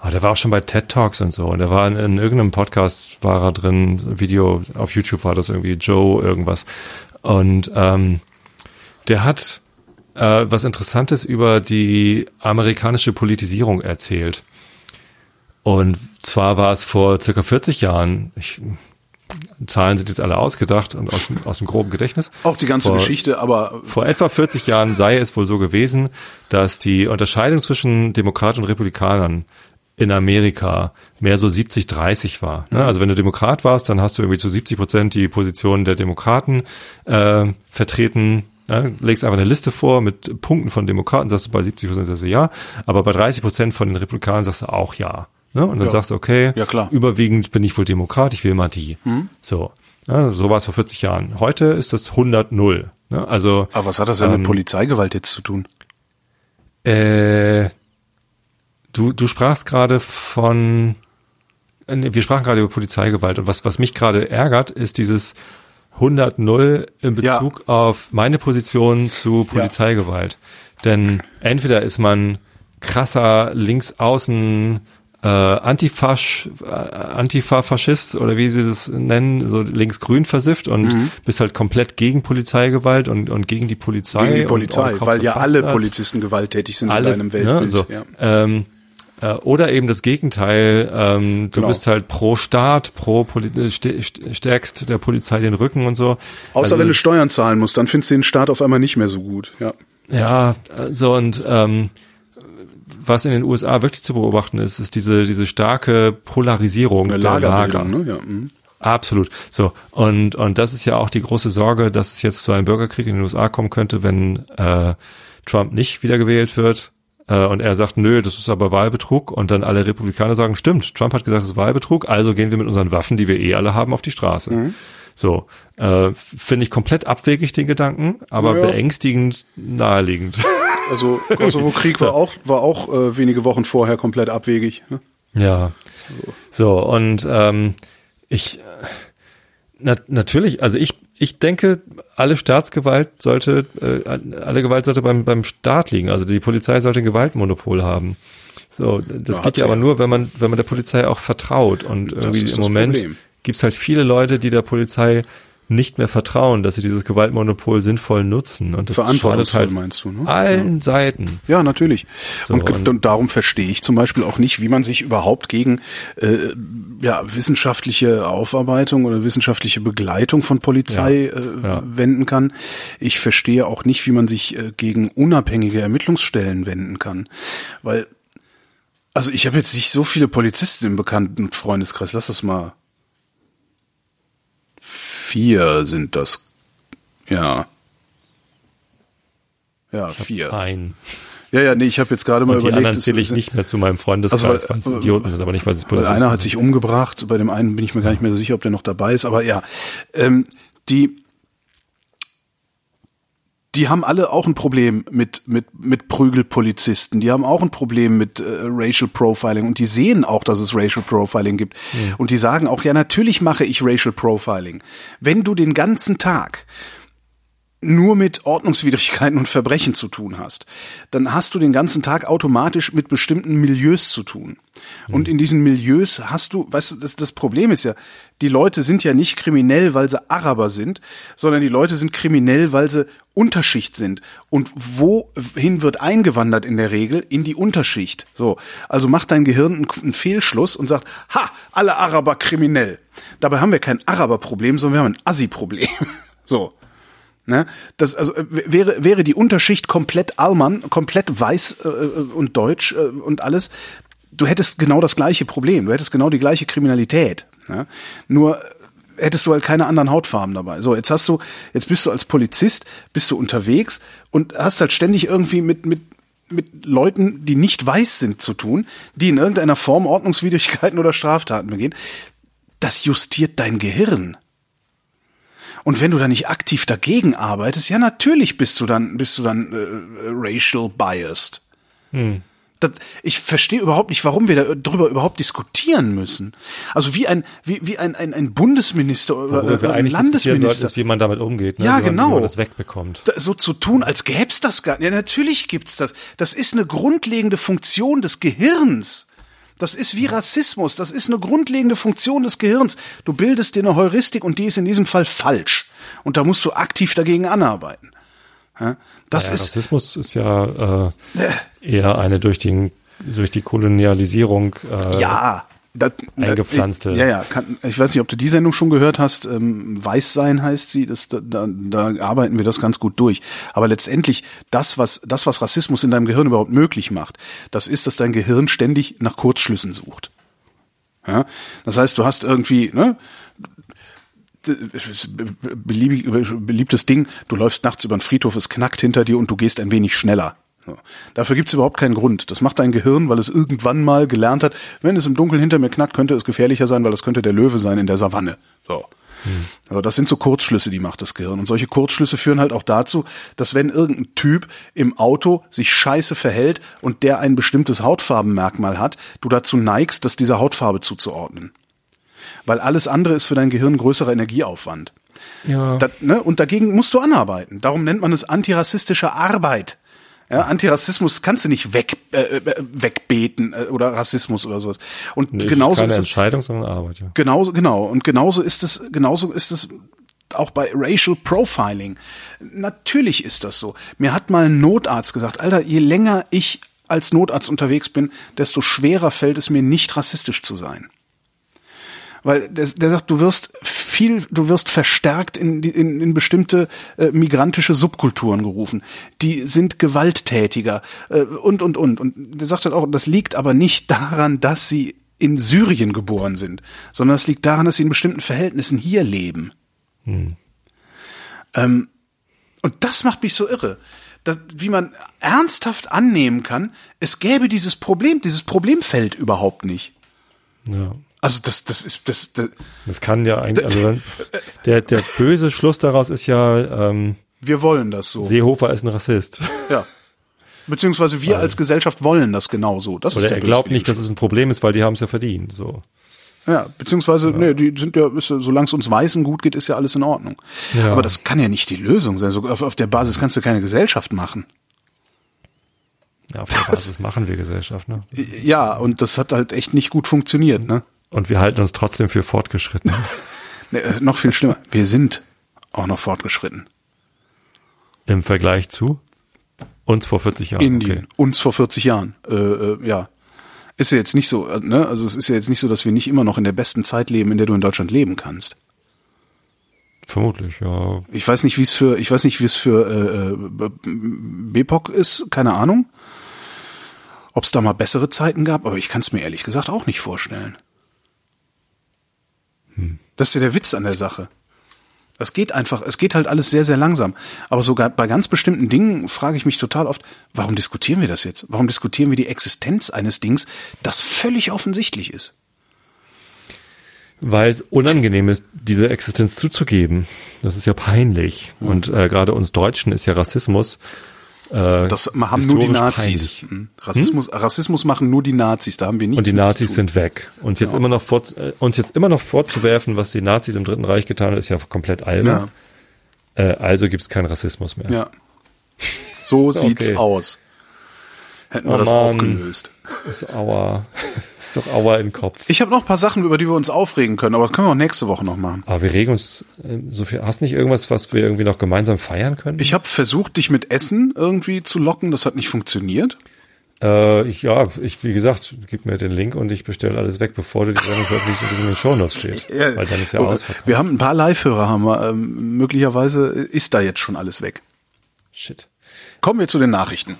ah, der war auch schon bei TED Talks und so. Und der war in, in irgendeinem Podcast, war er drin, Video auf YouTube war das irgendwie, Joe irgendwas. Und ähm, der hat äh, was Interessantes über die amerikanische Politisierung erzählt. Und zwar war es vor circa 40 Jahren, ich, Zahlen sind jetzt alle ausgedacht und aus, dem- aus dem groben Gedächtnis. Auch die ganze Vor- Geschichte, aber Vor etwa 40 Jahren sei es wohl so gewesen, dass die Unterscheidung zwischen Demokraten und Republikanern in Amerika mehr so 70-30 war. Ne? Also wenn du Demokrat warst, dann hast du irgendwie zu 70 Prozent die Position der Demokraten äh, vertreten. Ne? Legst einfach eine Liste vor mit Punkten von Demokraten, sagst du bei 70 Prozent sagst du ja, aber bei 30 Prozent von den Republikanern sagst du auch ja. Ne? Und dann Ja. sagst du, okay, Ja, überwiegend bin ich wohl Demokrat, ich will mal die. So. Ja, so war es vor 40 Jahren. Heute ist das 100-0. Ne? Also aber was hat das denn Ähm, mit Polizeigewalt jetzt zu tun? äh, du, du sprachst gerade von, äh, wir sprachen gerade über Polizeigewalt und was, was mich gerade ärgert, ist dieses 100-0 in Ja. Bezug auf meine Position zu Polizeigewalt. Denn entweder ist man krasser Linksaußen äh, Antifasch, äh, Antifa-Faschist oder wie sie das nennen, so linksgrün versifft und Mhm. bist halt komplett gegen Polizeigewalt und, und gegen die Polizei. Gegen die Polizei, weil ja alle Polizisten gewalttätig sind alle, in deinem Weltbild. Ne, so, ja. ähm, äh, oder eben das Gegenteil, ähm, du Genau. bist halt pro Staat, pro Poli äh, st st stärkst der Polizei den Rücken und so. Außer also, wenn du Steuern zahlen musst, dann findest du den Staat auf einmal nicht mehr so gut. Ja. Ja, so und ähm, was in den USA wirklich zu beobachten ist, ist diese diese starke Polarisierung Eine der Lager. Ne? Ja. mhm. Absolut. So und und das ist ja auch die große Sorge, dass es jetzt zu einem Bürgerkrieg in den USA kommen könnte, wenn äh, Trump nicht wiedergewählt wird. Äh, und er sagt, nö, das ist aber Wahlbetrug. Und dann alle Republikaner sagen, stimmt, Trump hat gesagt, es ist Wahlbetrug, also gehen wir mit unseren Waffen, die wir eh alle haben, auf die Straße. Mhm. So, äh, finde ich komplett abwegig den Gedanken, aber Ja. beängstigend naheliegend. Also Kosovo-Krieg war auch, war auch äh, wenige Wochen vorher komplett abwegig. Ne? Ja. So, und ähm, ich äh, na, natürlich, also ich, ich denke, alle Staatsgewalt sollte, äh, alle Gewalt sollte beim, beim Staat liegen. Also die Polizei sollte ein Gewaltmonopol haben. So, das Ja, geht ja aber nur, wenn man, wenn man der Polizei auch vertraut. Und irgendwie im Moment Problem. gibt's halt viele Leute, die der Polizei nicht mehr vertrauen, dass sie dieses Gewaltmonopol sinnvoll nutzen. Und das schadet Verantwortungsvoll halt meinst du, ne? allen Seiten. Ja, natürlich. So, und, und- und darum verstehe ich zum Beispiel auch nicht, wie man sich überhaupt gegen äh, ja, wissenschaftliche Aufarbeitung oder wissenschaftliche Begleitung von Polizei Ja, äh, ja. wenden kann. Ich verstehe auch nicht, wie man sich äh, gegen unabhängige Ermittlungsstellen wenden kann. Weil, also ich habe jetzt nicht so viele Polizisten im bekannten Freundeskreis. Lass das mal. Vier sind das. Ja. Ja, vier. Ein. Ja, ja, nee, ich habe jetzt gerade mal Und die überlegt. anderen es- zähle ich es- nicht mehr zu meinem Freundeskreis, Also, weil es weil- Idioten sind, aber nicht, weil Weil Polizisten einer hat sich umgebracht, bei dem einen bin ich mir gar nicht mehr so sicher, ob der noch dabei ist, aber ja. Ähm, die, die haben alle auch ein Problem mit, mit, mit Prügelpolizisten. Die haben auch ein Problem mit äh, Racial Profiling und die sehen auch, dass es Racial Profiling gibt. Und die sagen auch, ja, natürlich mache ich Racial Profiling. Wenn du den ganzen Tag nur mit Ordnungswidrigkeiten und Verbrechen zu tun hast, dann hast du den ganzen Tag automatisch mit bestimmten Milieus zu tun. Und in diesen Milieus hast du, weißt du, das, das Problem ist ja, die Leute sind ja nicht kriminell, weil sie Araber sind, sondern die Leute sind kriminell, weil sie Unterschicht sind. Und wohin wird eingewandert in der Regel? In die Unterschicht. So. Also macht dein Gehirn einen, einen Fehlschluss und sagt, ha, alle Araber kriminell. Dabei haben wir kein Araberproblem, sondern wir haben ein Assi-Problem. So. Ne? Das also äh, wäre wäre die Unterschicht komplett Allmann, komplett weiß äh, und deutsch äh, und alles. Du hättest genau das gleiche Problem. Du hättest genau die gleiche Kriminalität. Ne? Nur äh, hättest du halt keine anderen Hautfarben dabei. So, jetzt hast du, jetzt bist du als Polizist, bist du unterwegs und hast halt ständig irgendwie mit mit mit Leuten, die nicht weiß sind, zu tun, die in irgendeiner Form Ordnungswidrigkeiten oder Straftaten begehen. Das justiert dein Gehirn. Und wenn du da nicht aktiv dagegen arbeitest, ja natürlich bist du dann bist du dann äh, racial biased. Das, ich verstehe überhaupt nicht, warum wir da darüber überhaupt diskutieren müssen. Also wie ein wie, wie ein, ein, ein Bundesminister oder, wir ein sollten, Landesminister ist, wie man damit umgeht, ne? Ja, wie man, genau. Wie man das wegbekommt. da, so zu tun, als gäb's das gar nicht. Ja, natürlich gibt's das. Das ist eine grundlegende Funktion des Gehirns. Das ist wie Rassismus. Das ist eine grundlegende Funktion des Gehirns. Du bildest dir eine Heuristik und die ist in diesem Fall falsch. Und da musst du aktiv dagegen anarbeiten. Das Ja, ist, Rassismus ist ja äh, eher eine durch, den, durch die Kolonialisierung äh, ja. Das, eingepflanzte. Ja, ja. Kann, ich weiß nicht, ob du die Sendung schon gehört hast. Ähm, Weißsein heißt sie. Das, da, da, da arbeiten wir das ganz gut durch. Aber letztendlich das, was das, was Rassismus in deinem Gehirn überhaupt möglich macht, das ist, dass dein Gehirn ständig nach Kurzschlüssen sucht. Ja, das heißt, du hast irgendwie ne, beliebig, beliebtes Ding. Du läufst nachts über den Friedhof, es knackt hinter dir und du gehst ein wenig schneller. Dafür gibt's überhaupt keinen Grund. Das macht dein Gehirn, weil es irgendwann mal gelernt hat, wenn es im Dunkeln hinter mir knackt, könnte es gefährlicher sein, weil es könnte der Löwe sein in der Savanne. So. Also das sind so Kurzschlüsse, die macht das Gehirn. Und solche Kurzschlüsse führen halt auch dazu, dass wenn irgendein Typ im Auto sich scheiße verhält und der ein bestimmtes Hautfarbenmerkmal hat, du dazu neigst, das dieser Hautfarbe zuzuordnen. Weil alles andere ist für dein Gehirn größerer Energieaufwand. Ja. Da, ne? Und dagegen musst du anarbeiten. Darum nennt man es antirassistische Arbeit. Ja, Antirassismus kannst du nicht weg, äh, äh, wegbeten äh, oder Rassismus oder sowas. Und Nee, genauso keine ist es, Entscheidung, sondern Arbeit, ja. genauso genau und genauso ist es genauso ist es auch bei Racial Profiling. Natürlich ist das so. Mir hat mal ein Notarzt gesagt, Alter, je länger ich als Notarzt unterwegs bin, desto schwerer fällt es mir nicht rassistisch zu sein. Weil der, der sagt, du wirst viel, du wirst verstärkt in, in, in bestimmte äh, migrantische Subkulturen gerufen. Die sind gewalttätiger äh, und und und. Und der sagt halt auch, das liegt aber nicht daran, dass sie in Syrien geboren sind, sondern es liegt daran, dass sie in bestimmten Verhältnissen hier leben. Ähm, und das macht mich so irre. Das, wie man ernsthaft annehmen kann, es gäbe dieses Problem, dieses Problemfeld überhaupt nicht. ja. Also das, das ist, das, das Das kann ja eigentlich, also der, der böse Schluss daraus ist ja, ähm, wir wollen das so. Seehofer ist ein Rassist. Ja. Beziehungsweise wir als Gesellschaft wollen das genauso. Das ist Oder der er glaubt nicht, dass es ein Problem ist, weil die haben es ja verdient. So. Ja, beziehungsweise, nee, die sind ja, ist, ja- solange es uns Weißen gut geht, ist ja alles in Ordnung. Ja. Aber das kann ja nicht die Lösung sein. So, auf, auf der Basis kannst du keine Gesellschaft machen. Ja, auf der Basis machen wir Gesellschaft, ne? Ja, und das hat halt echt nicht gut funktioniert, ne? Und wir halten uns trotzdem für fortgeschritten. nee äh, noch viel schlimmer. Wir sind auch noch fortgeschritten. Im Vergleich zu uns vor 40 Jahren. Indien, uns vor 40 Jahren. Äh, äh, ja. Ist ja jetzt nicht so, äh, ne? Also es ist ja jetzt nicht so, dass wir nicht immer noch in der besten Zeit leben, in der du in Deutschland leben kannst. Vermutlich, ja. Ich weiß nicht, wie es für, ich weiß nicht, wie es für äh, äh, BPOC ist, keine Ahnung. Ob es da mal bessere Zeiten gab, aber ich kann es mir ehrlich gesagt auch nicht vorstellen. Das ist ja der Witz an der Sache. Es geht einfach, es geht halt alles sehr, sehr langsam. Aber sogar bei ganz bestimmten Dingen frage ich mich total oft, warum diskutieren wir das jetzt? Warum diskutieren wir die Existenz eines Dings, das völlig offensichtlich ist? Weil es unangenehm ist, diese Existenz zuzugeben. Das ist ja peinlich. Und äh, gerade uns Deutschen ist ja Rassismus. Äh, Das haben nur die Nazis. peinlich. Hm. Rassismus, Rassismus machen nur die Nazis, da haben wir nichts Und die Nazis sind weg. Uns jetzt immer noch vor, äh, uns jetzt immer noch vorzuwerfen, was die Nazis im Dritten Reich getan haben, ist ja komplett albern. Äh, also gibt es keinen Rassismus mehr. Ja. So sieht's Okay. aus. Hätten wir Oh das auch gelöst. Ist Aua. ist doch Aua im Kopf. Ich habe noch ein paar Sachen, über die wir uns aufregen können, aber das können wir auch nächste Woche noch machen. Aber wir regen uns äh, so viel. Hast nicht irgendwas, was wir irgendwie noch gemeinsam feiern können? Ich habe versucht, dich mit Essen irgendwie zu locken, das hat nicht funktioniert. Äh, ich, ja, ich, wie gesagt, gib mir den Link und ich bestelle alles weg, bevor du die Sendung veröffentlichst und in den Shownotes steht. Weil dann ist ja ausverkauft. wir haben ein paar Live-Hörer, haben wir. Ähm, möglicherweise ist da jetzt schon alles weg. Shit. Kommen wir zu den Nachrichten.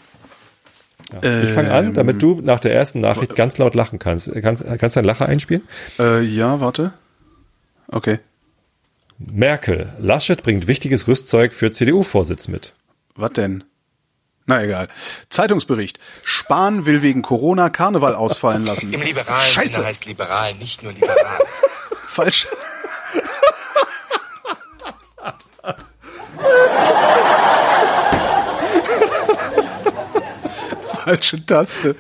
Ich fange an, damit du nach der ersten Nachricht ganz laut lachen kannst. Kannst, kannst du einen Lacher einspielen? Äh, ja, warte. Okay. Merkel, Laschet bringt wichtiges Rüstzeug für CDU-Vorsitz mit. Was denn? Na egal. Zeitungsbericht. Spahn will wegen Corona Karneval ausfallen lassen. Im liberalen Scheiße. Sinne heißt liberal, nicht nur liberal. Falsch. falsche Taste.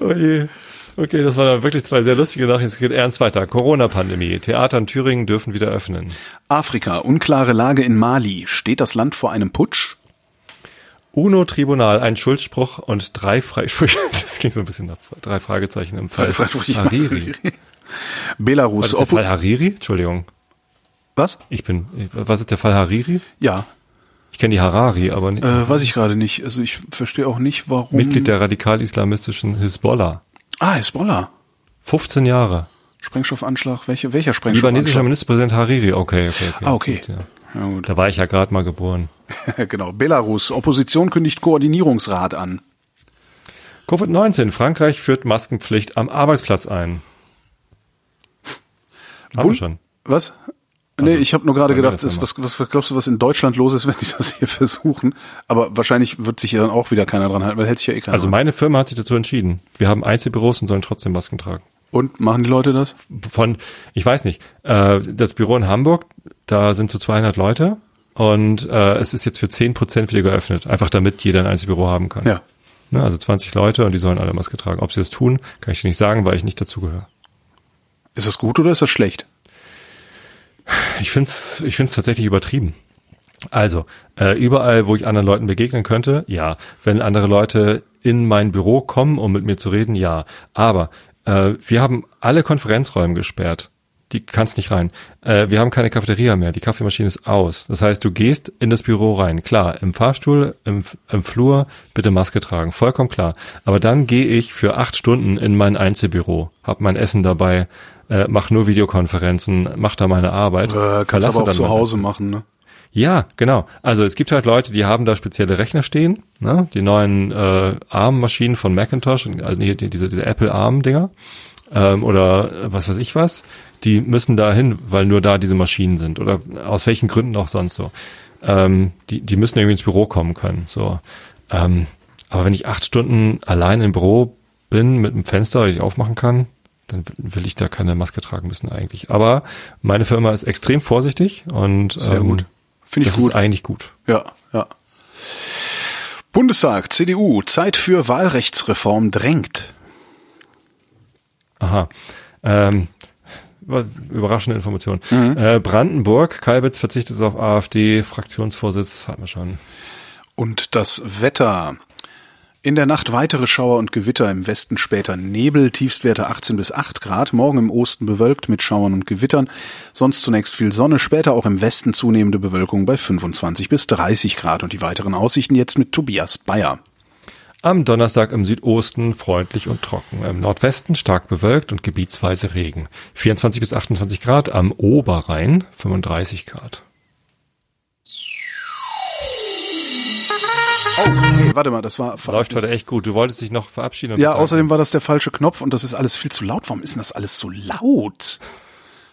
Oh je. Okay, das waren dann wirklich zwei sehr lustige Nachrichten. Es geht ernst weiter. Corona-Pandemie. Theater in Thüringen dürfen wieder öffnen. Afrika, unklare Lage in Mali. Steht das Land vor einem Putsch? UNO-Tribunal, ein Schuldspruch und drei Freisprüche. Das ging so ein bisschen nach drei Fragezeichen im Fall Hariri. Belarus. Was ist der Fall Hariri? Entschuldigung. Was? Ich bin, was ist der Fall Hariri? Ja. Ich kenne die Harari, aber nicht. Äh, weiß ich gerade nicht. Also ich verstehe auch nicht, warum. Mitglied der radikal-islamistischen Hisbollah. Ah, Hisbollah. 15 Jahre. Sprengstoffanschlag. Welche, welcher Sprengstoffanschlag? Libanesischer Ministerpräsident Hariri. Okay, okay, okay. Ah, okay. Gut, ja. Ja, gut. Da war ich ja gerade mal geboren. genau. Belarus. Opposition kündigt Koordinierungsrat an. Covid-19. Frankreich führt Maskenpflicht am Arbeitsplatz ein. Haben Bund- schon. Was? Nee, ich habe nur gerade gedacht, ist, was, was glaubst du, was in Deutschland los ist, wenn die das hier versuchen? Aber wahrscheinlich wird sich ja dann auch wieder keiner dran halten, weil hält sich ja eh keiner Also meine Firma hat sich dazu entschieden. Wir haben Einzelbüros und sollen trotzdem Masken tragen. Und machen die Leute das? Von, ich weiß nicht, äh, das Büro in Hamburg, da sind so 200 Leute und äh, es ist jetzt für 10 Prozent wieder geöffnet, einfach damit jeder ein Einzelbüro haben kann. Ja. Ne, also 20 Leute und die sollen alle Maske tragen. Ob sie das tun, kann ich dir nicht sagen, weil ich nicht dazugehöre. Ist das gut oder ist das schlecht? Ich find's, ich find's tatsächlich übertrieben. Also, äh, überall, wo ich anderen Leuten begegnen könnte, ja. Wenn andere Leute in mein Büro kommen, um mit mir zu reden, ja. Aber äh, wir haben alle Konferenzräume gesperrt. Die kannst nicht rein. Äh, wir haben keine Cafeteria mehr. Die Kaffeemaschine ist aus. Das heißt, du gehst in das Büro rein. Klar, im Fahrstuhl, im, im Flur, bitte Maske tragen. Vollkommen klar. Aber dann gehe ich für acht Stunden in mein Einzelbüro, hab mein Essen dabei, äh, mach nur Videokonferenzen, mach da meine Arbeit. Äh, kannst aber auch dann zu Hause machen, ne? ja, genau. Also es gibt halt Leute, die haben da spezielle Rechner stehen, ne? die neuen äh, ARM-Maschinen von Macintosh, also die, die, diese, diese Apple ARM-Dinger ähm, oder äh, was weiß ich was, die müssen da hin, weil nur da diese Maschinen sind oder aus welchen Gründen auch sonst so. Ähm, die, die müssen irgendwie ins Büro kommen können. So, ähm, aber wenn ich acht Stunden allein im Büro bin mit einem Fenster, das ich aufmachen kann, dann will ich da keine Maske tragen müssen eigentlich. Aber meine Firma ist extrem vorsichtig und Sehr ähm, gut. Finde ich das gut. ist eigentlich gut. Ja, ja. Bundestag, CDU, Zeit für Wahlrechtsreform drängt. Aha. Ähm, überraschende Information. Mhm. Äh, Brandenburg, Kalbitz verzichtet auf AfD, Fraktionsvorsitz, hatten wir schon. Und das Wetter. In der Nacht weitere Schauer und Gewitter, im Westen später Nebel, Tiefstwerte 18 bis 8 Grad, morgen im Osten bewölkt mit Schauern und Gewittern, sonst zunächst viel Sonne, später auch im Westen zunehmende Bewölkung bei 25 bis 30 Grad und die weiteren Aussichten jetzt mit Tobias Bayer. Am Donnerstag im Südosten freundlich und trocken. Im Nordwesten stark bewölkt und gebietsweise Regen. 24 bis 28 Grad am Oberrhein, 35 Grad. Oh, nee, warte mal, das war Läuft heute echt gut. Du wolltest dich noch verabschieden. und Ja, außerdem war das der falsche Knopf und das ist alles viel zu laut. Warum ist denn das alles so laut?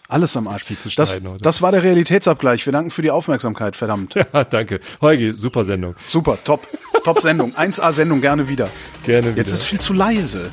Alles am Arsch. viel zu Das, heute. das war der Realitätsabgleich. Wir danken für die Aufmerksamkeit, verdammt. Ja, danke. Holgi, super Sendung. Super, top. Top Sendung. 1A Sendung, gerne wieder. Gerne wieder. Jetzt ist viel zu leise.